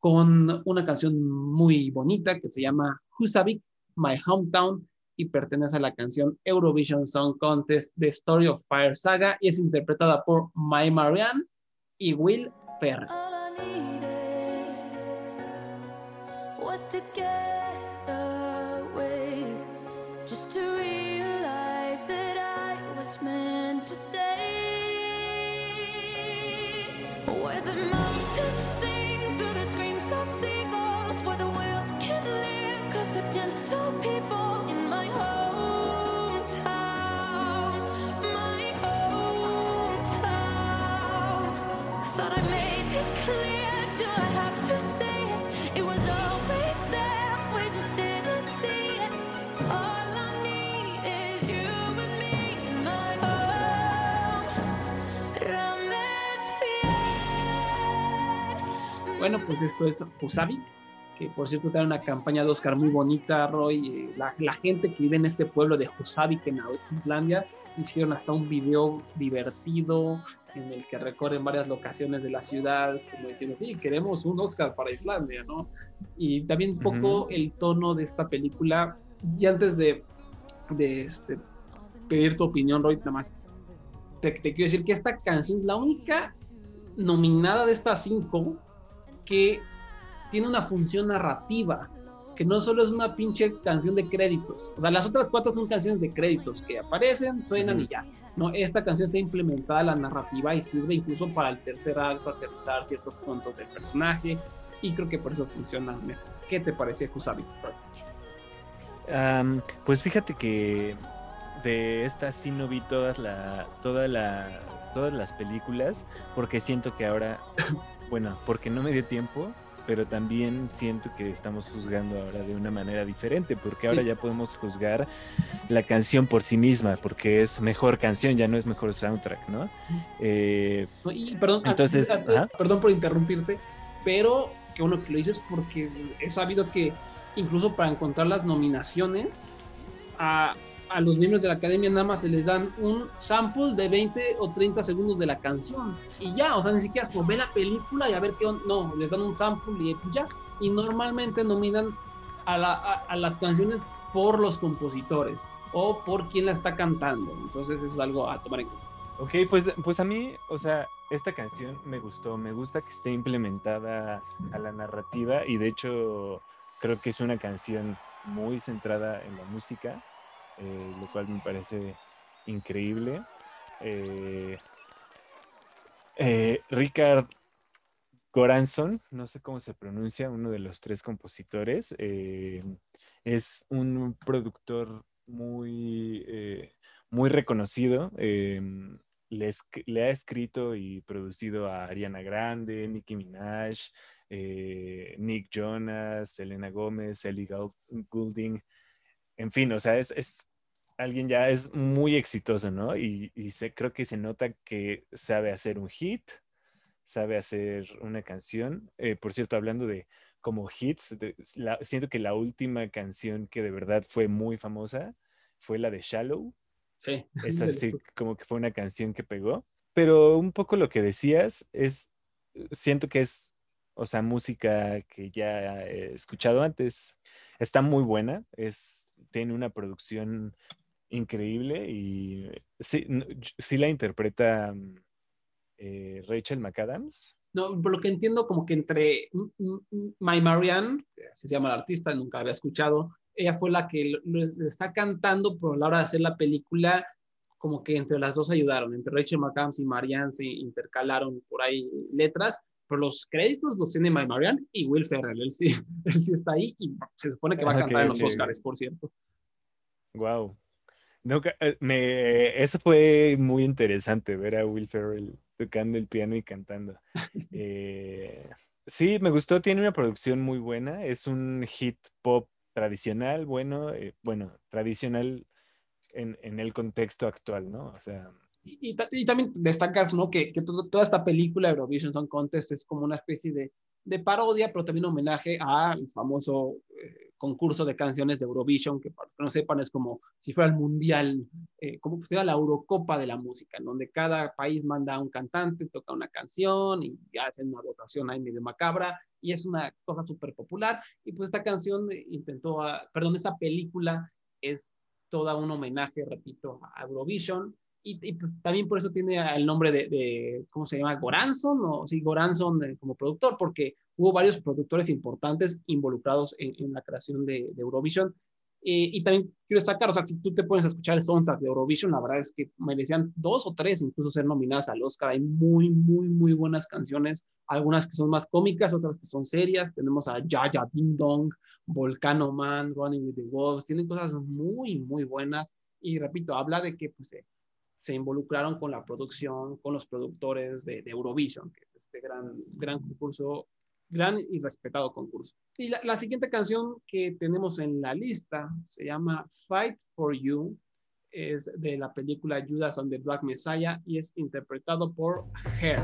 con una canción muy bonita que se llama Husavik, My Hometown, y pertenece a la canción Eurovision Song Contest The Story of Fire Saga y es interpretada por Mai Marianne y Will Ferrell. Bueno, pues esto es Husabi, que por cierto tiene una campaña de Oscar muy bonita, Roy. eh, La, gente que vive en este pueblo de Husavik en Islandia hicieron hasta un video divertido en el que recorren varias locaciones de la ciudad, como diciendo, sí, queremos un Oscar para Islandia, ¿no? Y también un poco
Ujú.
el tono de esta película. Y antes de, de este, pedir tu opinión, Roy, nada más te, te quiero decir que esta canción es la única nominada de estas cinco que tiene una función narrativa, que no solo es una pinche canción de créditos. O sea, las otras cuatro son canciones de créditos que aparecen, suenan y ya. No, esta canción está implementada en la narrativa y sirve incluso para el tercer acto, aterrizar ciertos puntos del personaje y creo que por eso funciona mejor. ¿Qué te parece, Kusabi?
Pues fíjate que de esta sí no vi todas la, toda la, todas las películas porque siento que ahora, [LAUGHS] bueno, porque no me dio tiempo, pero también siento que estamos juzgando ahora de una manera diferente, porque ahora
Sí.
ya podemos juzgar la canción por sí misma, porque es mejor canción, ya no es mejor soundtrack, ¿no? Eh,
Y perdón,
Entonces,
ah, ah, perdón por interrumpirte, pero qué bueno que lo dices porque es, he sabido que incluso para encontrar las nominaciones a, a los miembros de la academia nada más se les dan un sample de 20 o 30 segundos de la canción. Y ya, o sea, ni siquiera es como ve la película y a ver qué on-". no, les dan un sample y ya, y normalmente nominan a, la- a las canciones por los compositores o por quien la está cantando, entonces eso es algo a tomar en cuenta.
Ok, pues, pues a mí, o sea, esta canción me gustó, me gusta que esté implementada a la narrativa y de hecho creo que es una canción muy centrada en la música, eh, lo cual me parece increíble. Eh, eh, Richard Goranson, no sé cómo se pronuncia, uno de los tres compositores, eh, es un productor muy, eh, muy reconocido. le, le ha escrito y producido a Ariana Grande, Nicki Minaj, Nick Jonas, Selena Gómez, Ellie Goulding. En fin, o sea, es alguien ya es muy exitoso, ¿no? Y, y se, creo que se nota que sabe hacer un hit, sabe hacer una canción. Eh, por cierto, hablando de como hits, de- la- siento que la última canción que de verdad fue muy famosa fue la de Shallow.
Sí. [LAUGHS]
Esa sí, como que fue una canción que pegó. Pero un poco lo que decías es, siento que es, o sea, música que ya he escuchado antes. Está muy buena, es, tiene una producción increíble y sí, n- sí la interpreta mm, eh, Rachel McAdams.
No, por lo que entiendo, como que entre My Marianne, que así se llama la artista, nunca la había escuchado, ella fue la que lo, lo está cantando, pero a la hora de hacer la película, como que entre las dos ayudaron, entre Rachel McAdams y Marianne se intercalaron por ahí letras, pero los créditos los tiene My Marianne y Will Ferrell, él sí, [LAUGHS] él sí está ahí y se supone que va a
Ah,
cantar
ok,
en los. Oscars, por cierto.
Wow. No, eh, me, eso fue muy interesante ver a Will Ferrell tocando el piano y cantando. Eh, sí, me gustó, tiene una producción muy buena, es un hit pop tradicional, bueno, eh, bueno, tradicional en, el contexto actual, ¿no? O sea,
Y, y ta- y también destacar, ¿no? Que, que toda esta película Eurovision Song Contest es como una especie de, de parodia, pero también homenaje al famoso concurso de canciones de Eurovision, que para que no sepan es como si fuera el mundial, eh, como si fuera la Eurocopa de la música, en donde cada país manda a un cantante, toca una canción y hacen una votación ahí medio macabra, y es una cosa súper popular. Y pues esta canción intentó, ah, perdón, esta película es toda un homenaje, repito, a Eurovision y, y, pues también por eso tiene el nombre de, de ¿cómo se llama? Goranson, o sí, Goranson eh, como productor, porque hubo varios productores importantes involucrados en, en la creación de, de Eurovision. Eh, y también quiero destacar, o sea, si tú te pones a escuchar el soundtrack de Eurovision, la verdad es que merecían dos o tres incluso ser nominadas al Oscar. Hay muy, muy, muy buenas canciones, algunas que son más cómicas, otras que son serias. Tenemos a Jaja Ding Dong, Volcano Man, Running with the Wolves, tienen cosas muy, muy buenas. Y repito, habla de que pues, eh, se involucraron con la producción, con los productores de, Eurovision, que es este gran, gran concurso, gran y respetado concurso. Y la, la siguiente canción que tenemos en la lista se llama Fight for You, es de la película Judas and the Black Messiah y es interpretado por Hair.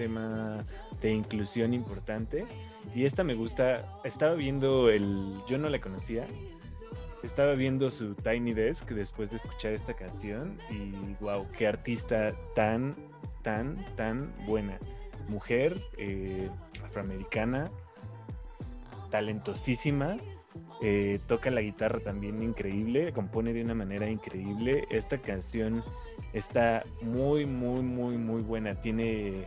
Tema de inclusión importante y esta me gusta, estaba viendo el, yo no la conocía, estaba viendo su Tiny Desk después de escuchar esta canción y wow, qué artista tan, tan, tan buena. Mujer, eh, afroamericana, talentosísima, eh, toca la guitarra también increíble, compone de una manera increíble. Esta canción está muy, muy, muy, muy buena. Tiene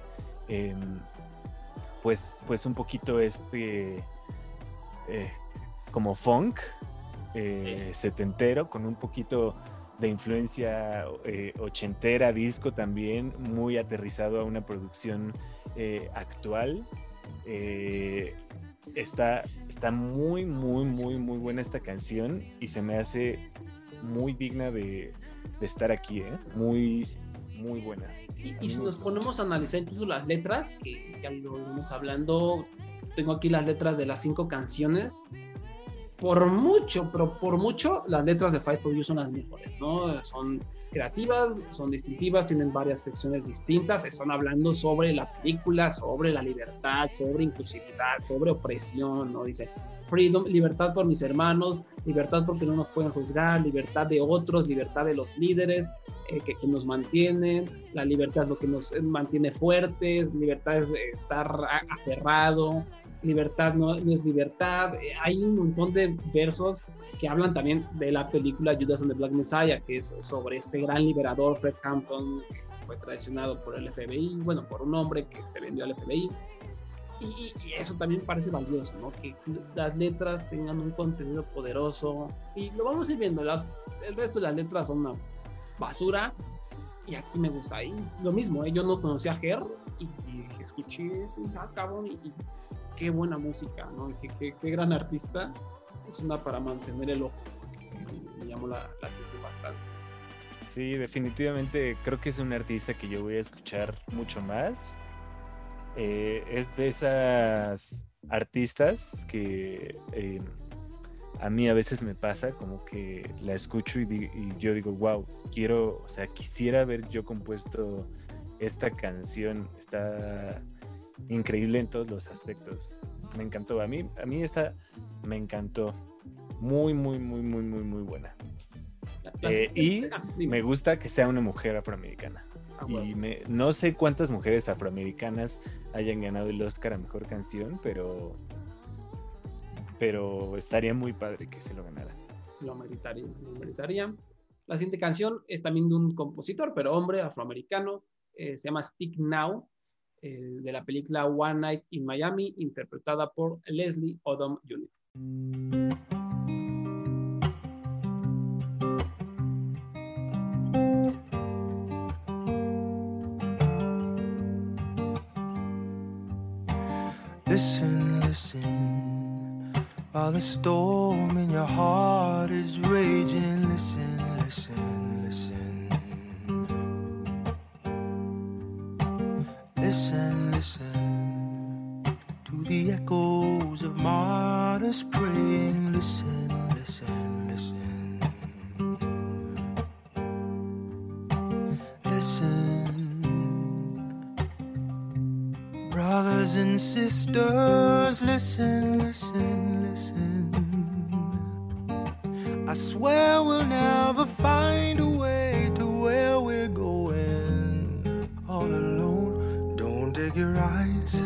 pues, pues un poquito este eh, como funk eh, setentero, con un poquito de influencia eh, ochentera, disco también, muy aterrizado a una producción actual. Está, está muy, muy, muy, muy buena esta canción y se me hace muy digna de, de estar aquí, ¿eh? Muy, muy buena.
Y, y si nos ponemos a analizar incluso las letras, que ya lo vimos hablando, tengo aquí las letras de las cinco canciones. Por mucho, pero por mucho, las letras de Fight for You son las mejores, ¿no? Son creativas, son distintivas, tienen varias secciones distintas, están hablando sobre la película, sobre la libertad, sobre inclusividad, sobre opresión, ¿no? Dice, freedom, libertad por mis hermanos, libertad porque no nos pueden juzgar, libertad de otros, libertad de los líderes, eh, que, que nos mantienen, la libertad es lo que nos eh, mantiene fuertes, libertad es estar aferrado, libertad no, no es libertad. Eh, Hay un montón de versos que hablan también de la película Judas and the Black Messiah, que es sobre este gran liberador, Fred Hampton, que fue traicionado por el FBI, bueno, por un hombre que se vendió al FBI. Y- y eso también parece valioso, ¿no? Que las letras tengan un contenido poderoso. Y lo vamos a ir viendo. Las, el resto de las letras son una basura. Y aquí me gusta. Y lo mismo, ¿eh? yo no conocía a Ger y, escuché eso ah, cabrón, y, qué buena música, ¿no? Qué, qué- qué gran artista. Es una para mantener el ojo. Me, me llamó la, la atención bastante.
Sí, definitivamente creo que es un artista que yo voy a escuchar mucho más. Eh, es de esas artistas que eh, a mí a veces me pasa como que la escucho y, di- y yo digo, wow, quiero, o sea, quisiera haber yo compuesto esta canción. Está increíble en todos los aspectos. Me encantó. A mí, a mí esta me encantó. Muy, muy, muy, muy, muy, muy buena. Eh, y. Me gusta que sea una mujer afroamericana.
Ah,
Y me- no sé cuántas mujeres afroamericanas hayan ganado el Oscar a Mejor Canción, pero, pero estaría muy padre que se lo ganara.
lo meritaría, lo meritaría. La siguiente canción es también de un compositor, pero hombre, afroamericano, eh, se llama Speak Now, eh, de la película One Night in Miami, interpretada por Leslie Odom Jr.
While the storm in your heart is raging, listen, listen, listen. Listen, listen to the echoes of martyrs praying. Listen, listen, listen. Listen, brothers and sisters, listen, listen. Swear we'll never find a way to where we're going. All alone, don't your eyes.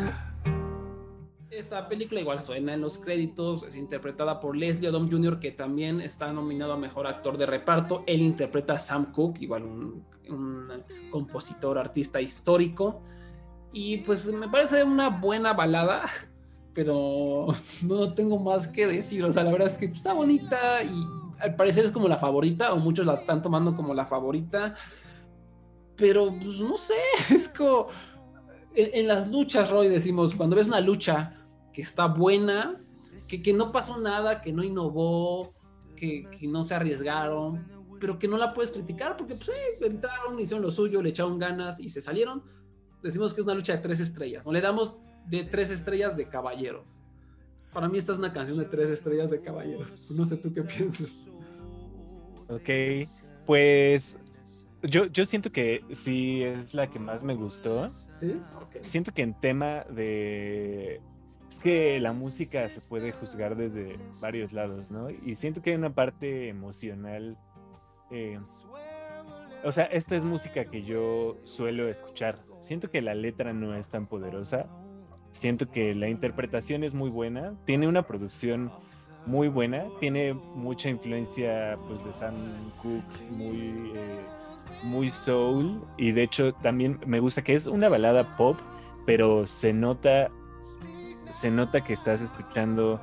Esta película igual suena en los créditos, es interpretada por Leslie Odom Jr., que también está nominado a Mejor Actor de Reparto. Él interpreta a Sam Cooke, igual un, un compositor, artista histórico. Y pues me parece una buena balada, pero [LAUGHS] no tengo más que decir. O sea, la verdad es que está bonita y al parecer es como la favorita, o muchos la están tomando como la favorita. Pero pues no sé, [LAUGHS] es como... En, las luchas, Roy, decimos, cuando ves una lucha que está buena, que, que no pasó nada, que no innovó, que, no se arriesgaron, pero que no la puedes criticar porque pues, eh, entraron, hicieron lo suyo, le echaron ganas y se salieron. Decimos que es una lucha de tres estrellas, o le damos de tres estrellas de caballeros. Para mí esta es una canción de tres estrellas de caballeros. No sé tú qué piensas.
Ok, pues yo, yo siento que sí es la que más me gustó.
¿Sí? Okay.
Siento que en tema de es que la música se puede juzgar desde varios lados, ¿no? Y siento que hay una parte emocional. Eh, o sea, esta es música que yo suelo escuchar. Siento que la letra no es tan poderosa. Siento que la interpretación es muy buena. Tiene una producción muy buena. Tiene mucha influencia pues, de Sam Cooke, muy, eh, muy soul. Y de hecho también me gusta que es una balada pop, pero se nota se nota que estás escuchando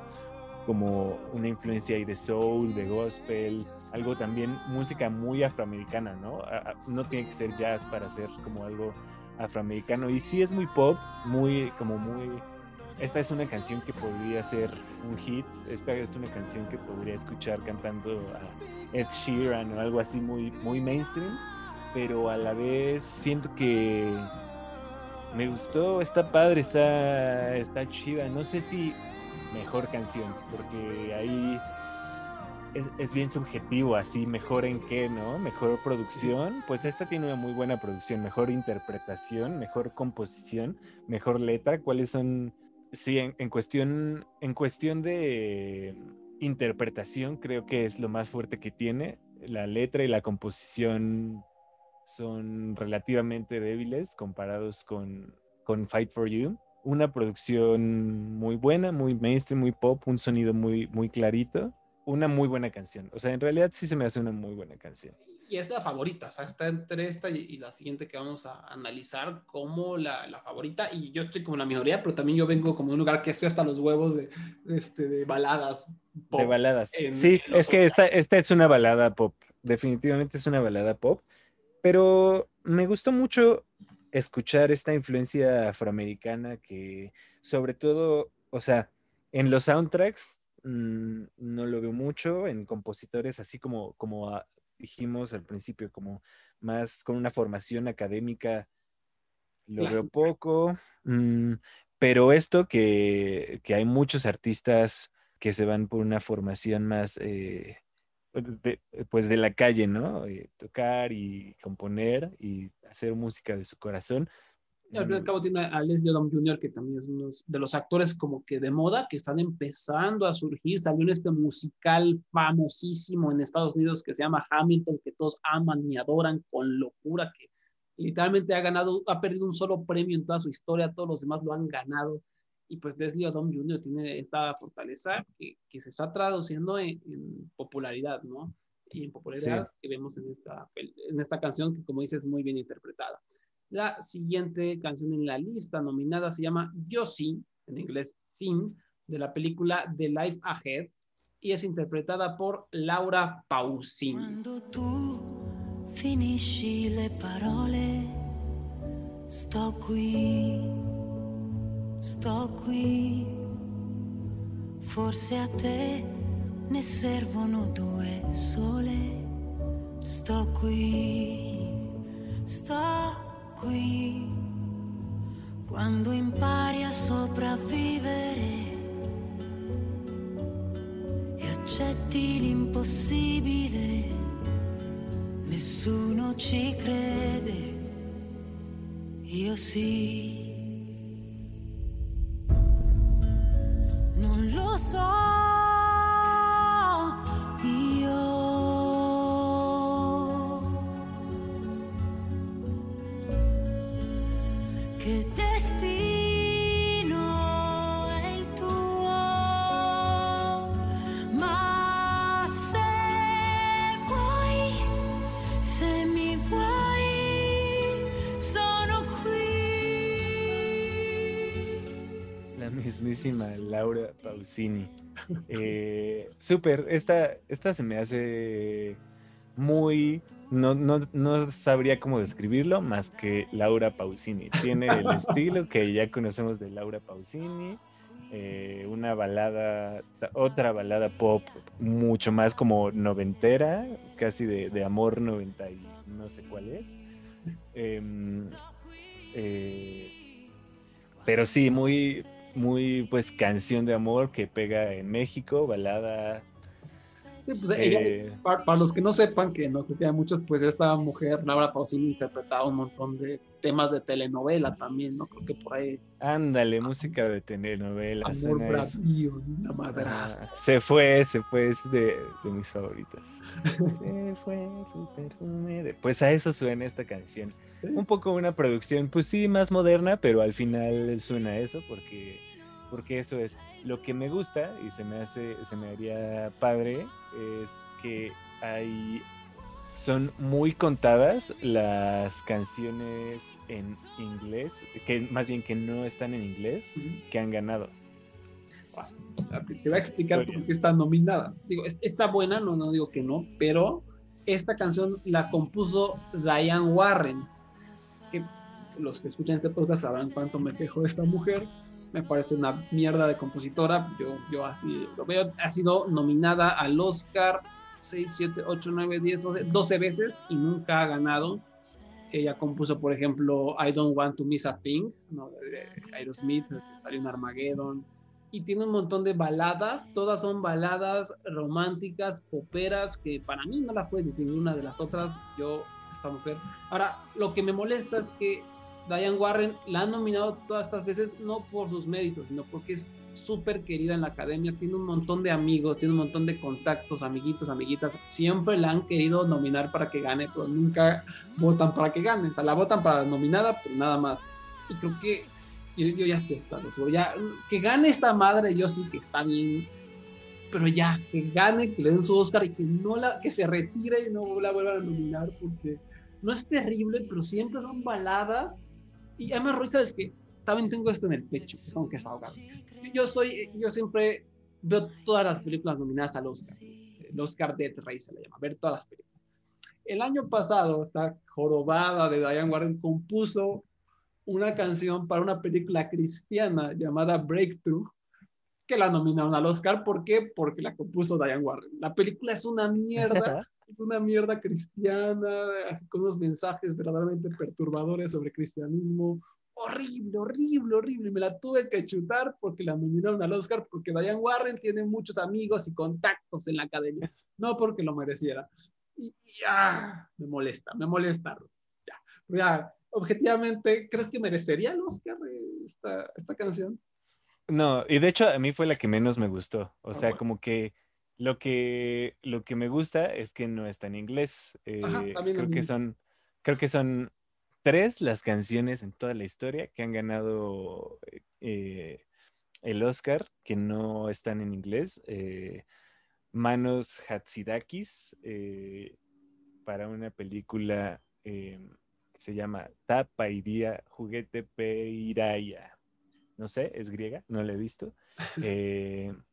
como una influencia ahí de soul, de gospel, algo también música muy afroamericana, ¿no? No tiene que ser jazz para ser como algo afroamericano y sí es muy pop, muy como muy esta es una canción que podría ser un hit, esta es una canción que podría escuchar cantando a Ed Sheeran o algo así muy muy mainstream, pero a la vez siento que me gustó, está padre, está, está chida. No sé si mejor canción, porque ahí es, es, bien subjetivo, así, mejor en qué, ¿no? Mejor producción. Pues esta tiene una muy buena producción, mejor interpretación, mejor composición, mejor letra. ¿Cuáles son? Sí, en, en cuestión, en cuestión de interpretación, creo que es lo más fuerte que tiene. La letra y la composición son relativamente débiles comparados con, con Fight for You. Una producción muy buena, muy mainstream, muy pop, un sonido muy, muy clarito, una muy buena canción. O sea, en realidad sí se me hace una muy buena canción.
Y es la favorita, o sea, está entre esta y, la siguiente que vamos a analizar como la, la, favorita. Y yo estoy como la minoría, pero también yo vengo como de un lugar que estoy hasta los huevos de, de, este, de baladas.
Pop de baladas. En, sí, en es que esta, esta es una balada pop. Definitivamente es una balada pop pero me gustó mucho escuchar esta influencia afroamericana que sobre todo, o sea, en los soundtracks mmm, no lo veo mucho, en compositores así como, como a, dijimos al principio, como más con una formación académica, lo Clásica. veo poco, mmm, pero esto que, que, hay muchos artistas que se van por una formación más... Eh, de, pues de la calle, ¿no? Eh, tocar y componer y hacer música de su corazón.
Y al fin y al cabo tiene a Leslie Odom Jr., que también es uno de los actores como que de moda, que están empezando a surgir. Salió en este musical famosísimo en Estados Unidos que se llama Hamilton, que todos aman y adoran con locura, que literalmente ha ganado, ha perdido un solo premio en toda su historia, todos los demás lo han ganado y pues Leslie Odom Jr. tiene esta fortaleza que, que se está traduciendo en, en, popularidad, ¿no? Y en popularidad sí. que vemos en esta, en esta canción que como dices muy bien interpretada. La siguiente canción en la lista nominada se llama Josie, en inglés Sin, de la película The Life Ahead y es interpretada por Laura Pausini.
Cuando tú finisci le parole, sto qui sto qui, forse a te ne servono due sole, sto qui, sto qui, qui. Quando impari a sopravvivere e accetti l'impossibile, nessuno ci crede, io sì. Non
lo so. Laura Pausini. Eh, Súper, esta, esta se me hace muy... No, no, no sabría cómo describirlo más que Laura Pausini. Tiene el [LAUGHS] estilo que ya conocemos de Laura Pausini. eh, una balada, otra balada pop mucho más como noventera, casi de, de amor noventa y no sé cuál es. Em, eh, pero sí, muy, muy pues canción de amor que pega en México, balada.
Sí, pues, ella-
eh,
para, para los que no sepan, que no creo que hay muchos, pues esta mujer, Laura Pausini, interpretaba un montón de temas de telenovela también, ¿no? Creo que por ahí,
ándale, música de telenovela.
Amor. Bravío, la madrastra.
Ah, se fue, se fue, es de, de mis favoritas. [LAUGHS] se fue su perfume. de- Pues a eso suena esta canción.
Sí.
Un poco una producción, pues sí, más moderna, pero al final suena a eso porque, porque eso es lo que me gusta y se me hace, se me haría padre, es que hay, son muy contadas las canciones en inglés, que más bien que no están en inglés, que han ganado.
Te voy a explicar
Historia.
por qué está nominada. Digo, es- está buena, no, no digo que no, pero esta canción la compuso Diane Warren. Que los que escuchan este podcast sabrán cuánto me quejo de esta mujer. Me parece una mierda de compositora. Yo, yo así lo veo. Ha sido nominada al Oscar 6, 7, 8, 9, 10, 12, 12 veces y nunca ha ganado. Ella compuso, por ejemplo, I Don't Want to Miss a Thing, ¿no? de Aerosmith, salió en Armageddon y tiene un montón de baladas, todas son baladas románticas, poperas, que para mí no las puedes distinguir una de las otras, yo, esta mujer. Ahora, lo que me molesta es que Diane Warren la han nominado todas estas veces no por sus méritos, sino porque es súper querida en la academia, tiene un montón de amigos, tiene un montón de contactos, amiguitos, amiguitas, siempre la han querido nominar para que gane, pero nunca votan para que gane, o sea, la votan para nominada, pero nada más. Y creo que yo, yo ya estoy hasta ya que gane esta madre, yo sí que está bien, pero ya, que gane, que le den su Oscar y que no la, que se retire y no la vuelvan a nominar, porque no es terrible, pero siempre son baladas. Y además, Roy, sabes que también tengo esto en el pecho, que tengo que. Yo, estoy, yo siempre veo todas las películas nominadas al Oscar. El Oscar Death Ray se le llama, ver todas las películas. El año pasado, esta jorobada de Diane Warren compuso una canción para una película cristiana llamada Breakthrough, que la nominaron al Oscar. ¿Por qué? Porque la compuso Diane Warren. La película es una mierda, [LAUGHS] es una mierda cristiana, así con unos mensajes verdaderamente perturbadores sobre cristianismo. Horrible, horrible, horrible. Me la tuve que chutar porque la nominaron al Oscar, porque Diane Warren tiene muchos amigos y contactos en la academia, no porque lo mereciera. Y, y, ah, me molesta, me molesta. Ya, ya, objetivamente, ¿crees que merecería el Oscar eh, esta, esta canción?
No, y de hecho a mí fue la que menos me gustó. O
Ah,
sea,
bueno.
como que lo que lo que me gusta es que no está en inglés. Eh,
Ajá,
creo que son creo que son tres las canciones en toda la historia que han ganado eh, el Oscar que no están en inglés. Eh, Manos Hatzidakis eh, para una película que se llama Tapairía Juguete Peiraya no sé, es griega, no la he visto. [LAUGHS]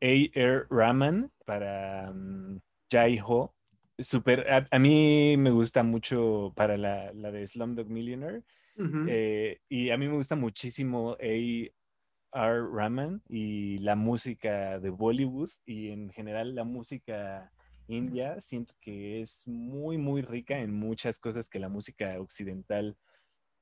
A.R. Rahman para um, Jai-Ho. Super, a, a, mí me gusta mucho para la, la de Slumdog Millionaire.
Uh -huh.
eh, y a mí me gusta muchísimo A.R. Rahman y la música de Bollywood y en general la música india. Siento que es muy, muy rica en muchas cosas que la música occidental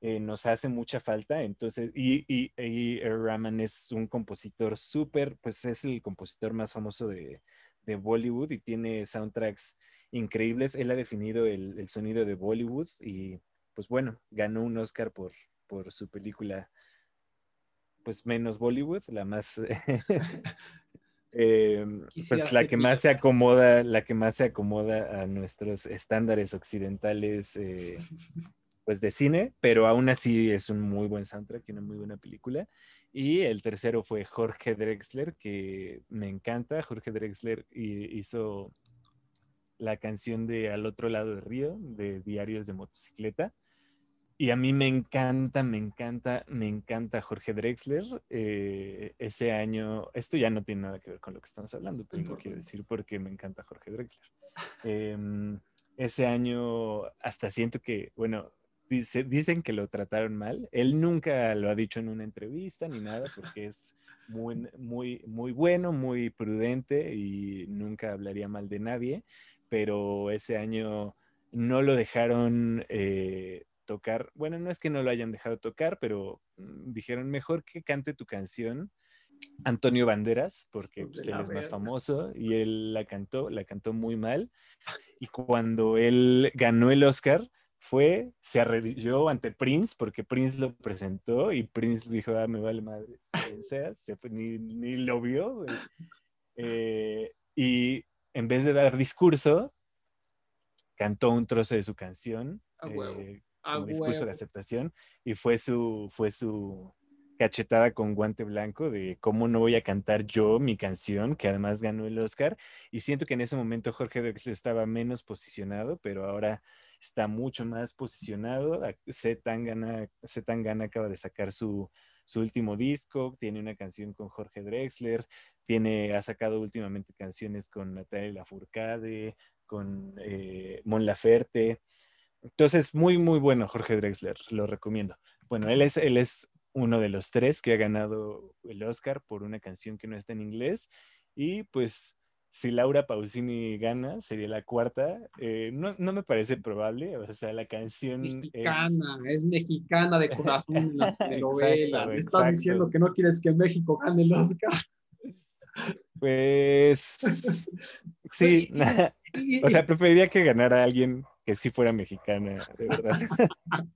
eh, nos hace mucha falta. Entonces, y, y, y Raman es un compositor súper, pues es el compositor más famoso de, de, Bollywood y tiene soundtracks increíbles. Él ha definido el, el, sonido de Bollywood y, pues bueno, ganó un Oscar por, por su película, pues menos Bollywood, la más, [LAUGHS] [LAUGHS] Eh, pues la que más se acomoda, la que más se acomoda a nuestros estándares occidentales, eh, [LAUGHS] pues de cine, pero aún así es un muy buen soundtrack y una muy buena película. Y el tercero fue Jorge Drexler, que me encanta. Jorge Drexler hi- hizo la canción de Al otro lado del río, de Diarios de Motocicleta. Y a mí me encanta, me encanta, me encanta Jorge Drexler. Eh, ese año, esto ya no tiene nada que ver con lo que estamos hablando, pero lo quiero decir porque me encanta Jorge Drexler. [LAUGHS] Em, ese año hasta siento que, bueno, dice- dicen que lo trataron mal. Él nunca lo ha dicho en una entrevista ni nada [LAUGHS] porque es muy, muy, muy bueno, muy prudente y nunca hablaría mal de nadie, pero ese año no lo dejaron eh, tocar. Bueno, no es que no lo hayan dejado tocar, pero mm, dijeron mejor que cante tu canción Antonio Banderas, porque pues, él es más famoso y él la cantó, la cantó muy mal. Y cuando él ganó el Oscar, fue, se arrodilló ante Prince, porque Prince lo presentó y Prince dijo, ah, me vale madre, se fue, ni, ni lo vio. Eh, y en vez de dar discurso, cantó un trozo de su canción,
A huevo,
eh, como discurso de aceptación, y fue su, fue su cachetada con guante blanco de cómo no voy a cantar yo mi canción, que además ganó el Oscar. Y siento que en ese momento Jorge Drexler estaba menos posicionado, pero ahora está mucho más posicionado. C. Tangana, acaba de sacar su, su último disco, tiene una canción con Jorge Drexler, tiene, ha sacado últimamente canciones con Natalia Lafourcade, con eh, Mon Laferte. Entonces, muy, muy bueno Jorge Drexler, lo recomiendo. Bueno, él es, él es uno de los tres que ha ganado el Oscar por una canción que no está en inglés. Y pues, si Laura Pausini gana, sería la cuarta. Eh, no, no me parece probable, o sea, la canción es...
Mexicana, es mexicana de corazón en las [LAUGHS] telenovelas. Me estás diciendo que no quieres que México gane el Oscar.
Pues [LAUGHS] sí, [LAUGHS] o sea, preferiría que ganara alguien que sí fuera mexicana, de verdad. [LAUGHS]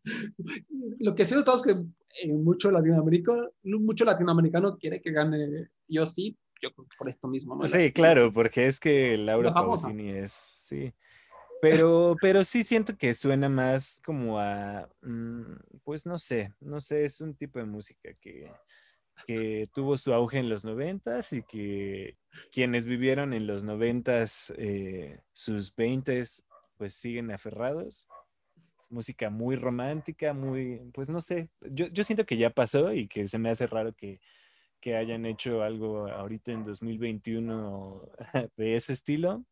lo que siento todos es que eh, mucho latinoamericano, mucho latinoamericano quiere que gane. Yo sí, yo por esto mismo, ¿no?
Sí, claro, porque es que Laura
La.
Pausini es, sí. Pero, pero sí siento que suena más como a, mm, pues no sé, no sé, es un tipo de música que, que tuvo su auge en los noventas y que quienes vivieron en los noventas eh, sus veintes, pues siguen aferrados. Es música muy romántica, muy, pues no sé, yo, yo siento que ya pasó y que se me hace raro que, que hayan hecho algo ahorita en 2021 [LAUGHS] de ese estilo.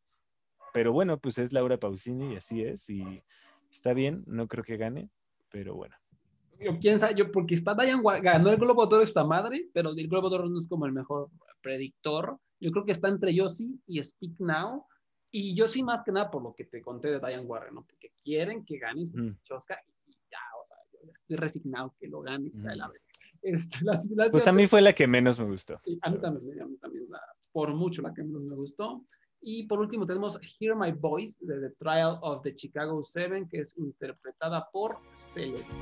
Pero bueno, pues es Laura Pausini y así es. Y está bien, no creo que gane, pero bueno.
Yo, quién sabe, yo, porque Wa- ganó el Globo de Oro esta madre, pero el Globo de Oro no es como el mejor predictor. Yo creo que está entre Yossi y Speak Now. Y yo sí, más que nada, por lo que te conté de Diane Warren, ¿no? Porque quieren que gane su
Ujú.
Oscar y ya, o sea, yo ya estoy resignado que lo gane, o sea,
Ujú.
la verdad. Este, la- la-
Pues a mí fue la que menos me gustó.
Sí, a mí también, a mí también la- por mucho la que menos me gustó. Y por último tenemos Hear My Voice de The Trial of the Chicago Seven, que es interpretada por Celeste.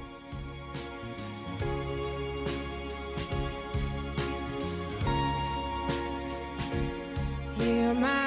Hear my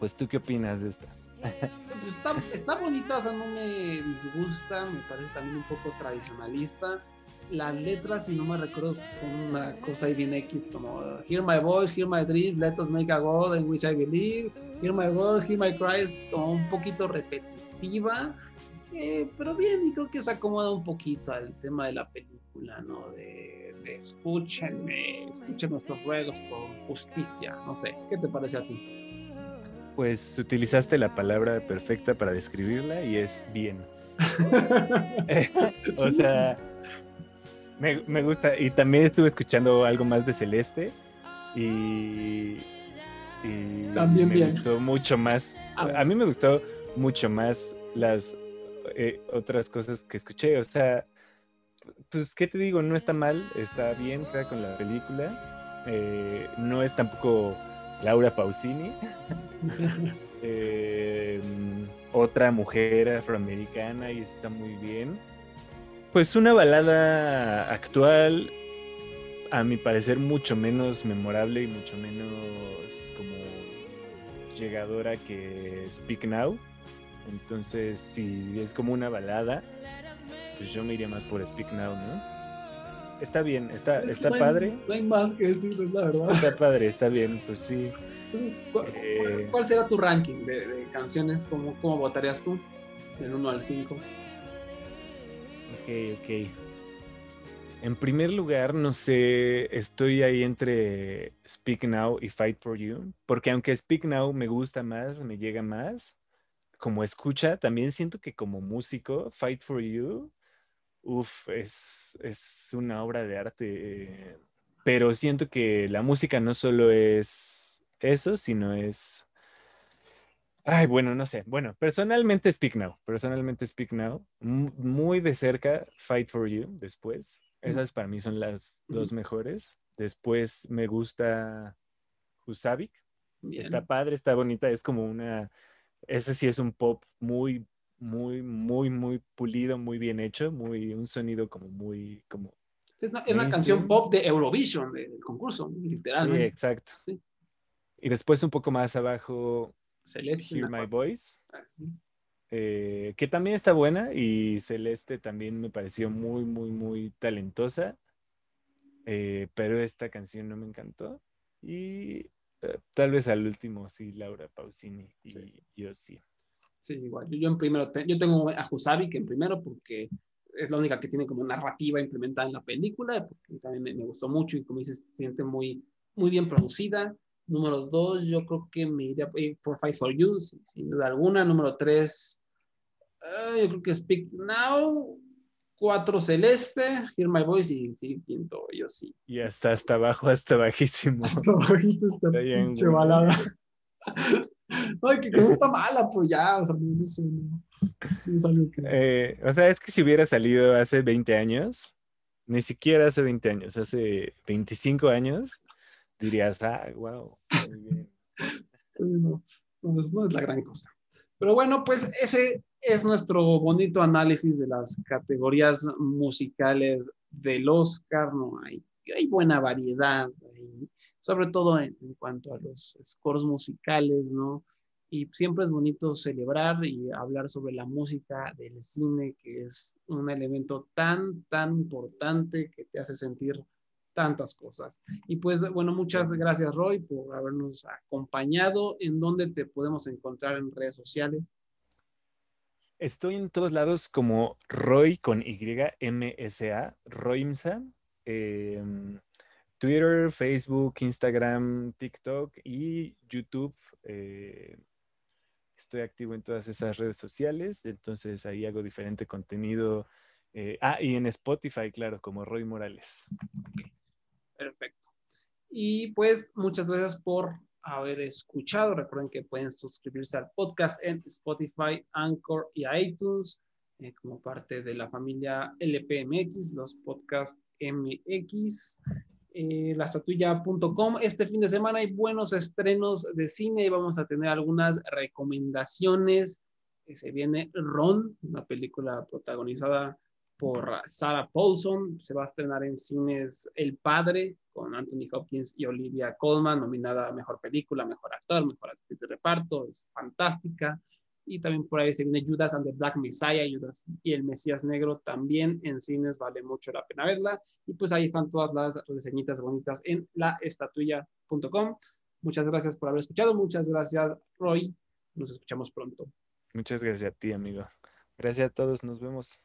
pues tú qué opinas de esta?
Pues está, está bonita, o sea, no me disgusta, me parece también un poco tradicionalista. Las letras, si no me recuerdo, son una cosa ahí bien X, como Hear My Voice, Hear My Dream, Let Us Make a God in Which I Believe, Hear My Voice, Hear My Cries, como un poquito repetitiva, eh, pero bien, y creo que se acomoda un poquito al tema de la película, ¿no? De, de escúchenme, escuchen nuestros ruegos por justicia, no sé, ¿qué te parece a ti?
Pues utilizaste la palabra perfecta para describirla y es bien. [LAUGHS] [LAUGHS] o sea, me, me gusta. Y también estuve escuchando algo más de Celeste. Y, y
También
me
bien.
gustó mucho más.
Ah.
A mí me gustó mucho más las eh, otras cosas que escuché. O sea, pues, ¿qué te digo? No está mal, está bien creo, con la película. Eh, no es tampoco Laura Pausini. [LAUGHS] Eh, otra mujer afroamericana y está muy bien. Pues una balada actual, a mi parecer, mucho menos memorable y mucho menos como llegadora que Speak Now. Entonces, si es como una balada, pues yo me iría más por Speak Now, ¿no? Está bien, está,
Es
está
no hay-
padre.
No hay más que decirles, la verdad.
Está padre, está bien, pues sí.
Entonces, ¿cu-
Eh.
cuál, cuál será tu ranking de, de canciones? ¿Cómo, ¿Cómo votarías tú? Del 1 al 5.
Ok, ok. En primer lugar, no sé, estoy ahí entre Speak Now y Fight for You, porque aunque Speak Now me gusta más, me llega más, como escucha, también siento que como músico, Fight for You, uff, es, es una obra de arte, eh, pero siento que la música no solo es eso, sino es... Ay, bueno, no sé. Bueno, personalmente Speak Now. Personalmente Speak Now. mu- Muy de cerca Fight for You después. Esas para mí son las dos mejores. Después me gusta Husavik.
Bien.
Está padre, está bonita. Es como una... Ese sí es un pop muy, muy, muy, muy pulido, muy bien hecho. Muy, un sonido como muy, como...
Es una, es una canción pop de Eurovision, de- del concurso,
Sí,
literalmente.
exacto.
Sí.
Y después un poco más abajo,
Celeste.
Hear My. Voice.
Ah, sí.
eh, que también está buena y Celeste también me pareció muy, muy, muy talentosa, eh, pero esta canción no me encantó y eh, tal vez al último sí, Laura Pausini y yo sí.
Sí, igual. Yo, yo en primero, te- yo tengo a Husavik en primero porque es la única que tiene como narrativa implementada en la película, porque también me, me gustó mucho y como dices, se siente muy, muy bien producida. Número dos, yo creo que me iría eh, por Fight for You, sin, sin duda alguna. Número tres, eh, yo creo que Speak Now. Cuatro, Celeste, Hear My Voice y sí, quinto, yo sí.
Y hasta hasta abajo, hasta bajísimo.
Hasta bajito
Está bien,
balada. Ay, que no está mala, pues ya, o sea, no, sé, no. Es algo que...
Eh, o sea, es que si hubiera salido hace 20 años, ni siquiera hace 20 años, hace 25 años, dirías, ah, wow, muy bien. [LAUGHS]
Sí, no, no es, no es la gran cosa. Pero bueno, pues ese es nuestro bonito análisis de las categorías musicales del Oscar. No hay, hay buena variedad, sobre todo en, en cuanto a los scores musicales, ¿no? Y siempre es bonito celebrar y hablar sobre la música del cine, que es un elemento tan, tan importante que te hace sentir tantas cosas. Y pues bueno, muchas gracias Roy por habernos acompañado. ¿En dónde te podemos encontrar en redes sociales?
Estoy en todos lados como Roy con Y, M-S-A, Roymsa. eh, Twitter, Facebook, Instagram, TikTok y YouTube. eh, estoy activo en todas esas redes sociales, entonces ahí hago diferente contenido. eh, ah, y en Spotify, claro, como Roy Morales.
Perfecto. Y pues muchas gracias por haber escuchado. Recuerden que pueden suscribirse al podcast en Spotify, Anchor y iTunes eh, como parte de la familia LPMX, los podcasts MX. Eh, lastatuya.com. Este fin de semana hay buenos estrenos de cine y vamos a tener algunas recomendaciones. Eh, Se viene Ron, una película protagonizada por Sarah Paulson. Se va a estrenar en cines El Padre con Anthony Hopkins y Olivia Colman, nominada a Mejor Película, Mejor Actor, Mejor Actriz de Reparto. Es fantástica. Y también por ahí se viene Judas and the Black Messiah, Judas y el Mesías Negro también en cines, vale mucho la pena verla. Y pues ahí están todas las reseñitas bonitas en laestatuya.com. Muchas gracias por haber escuchado, muchas gracias Roy, nos escuchamos pronto.
Muchas gracias a ti, amigo. Gracias a todos, nos vemos.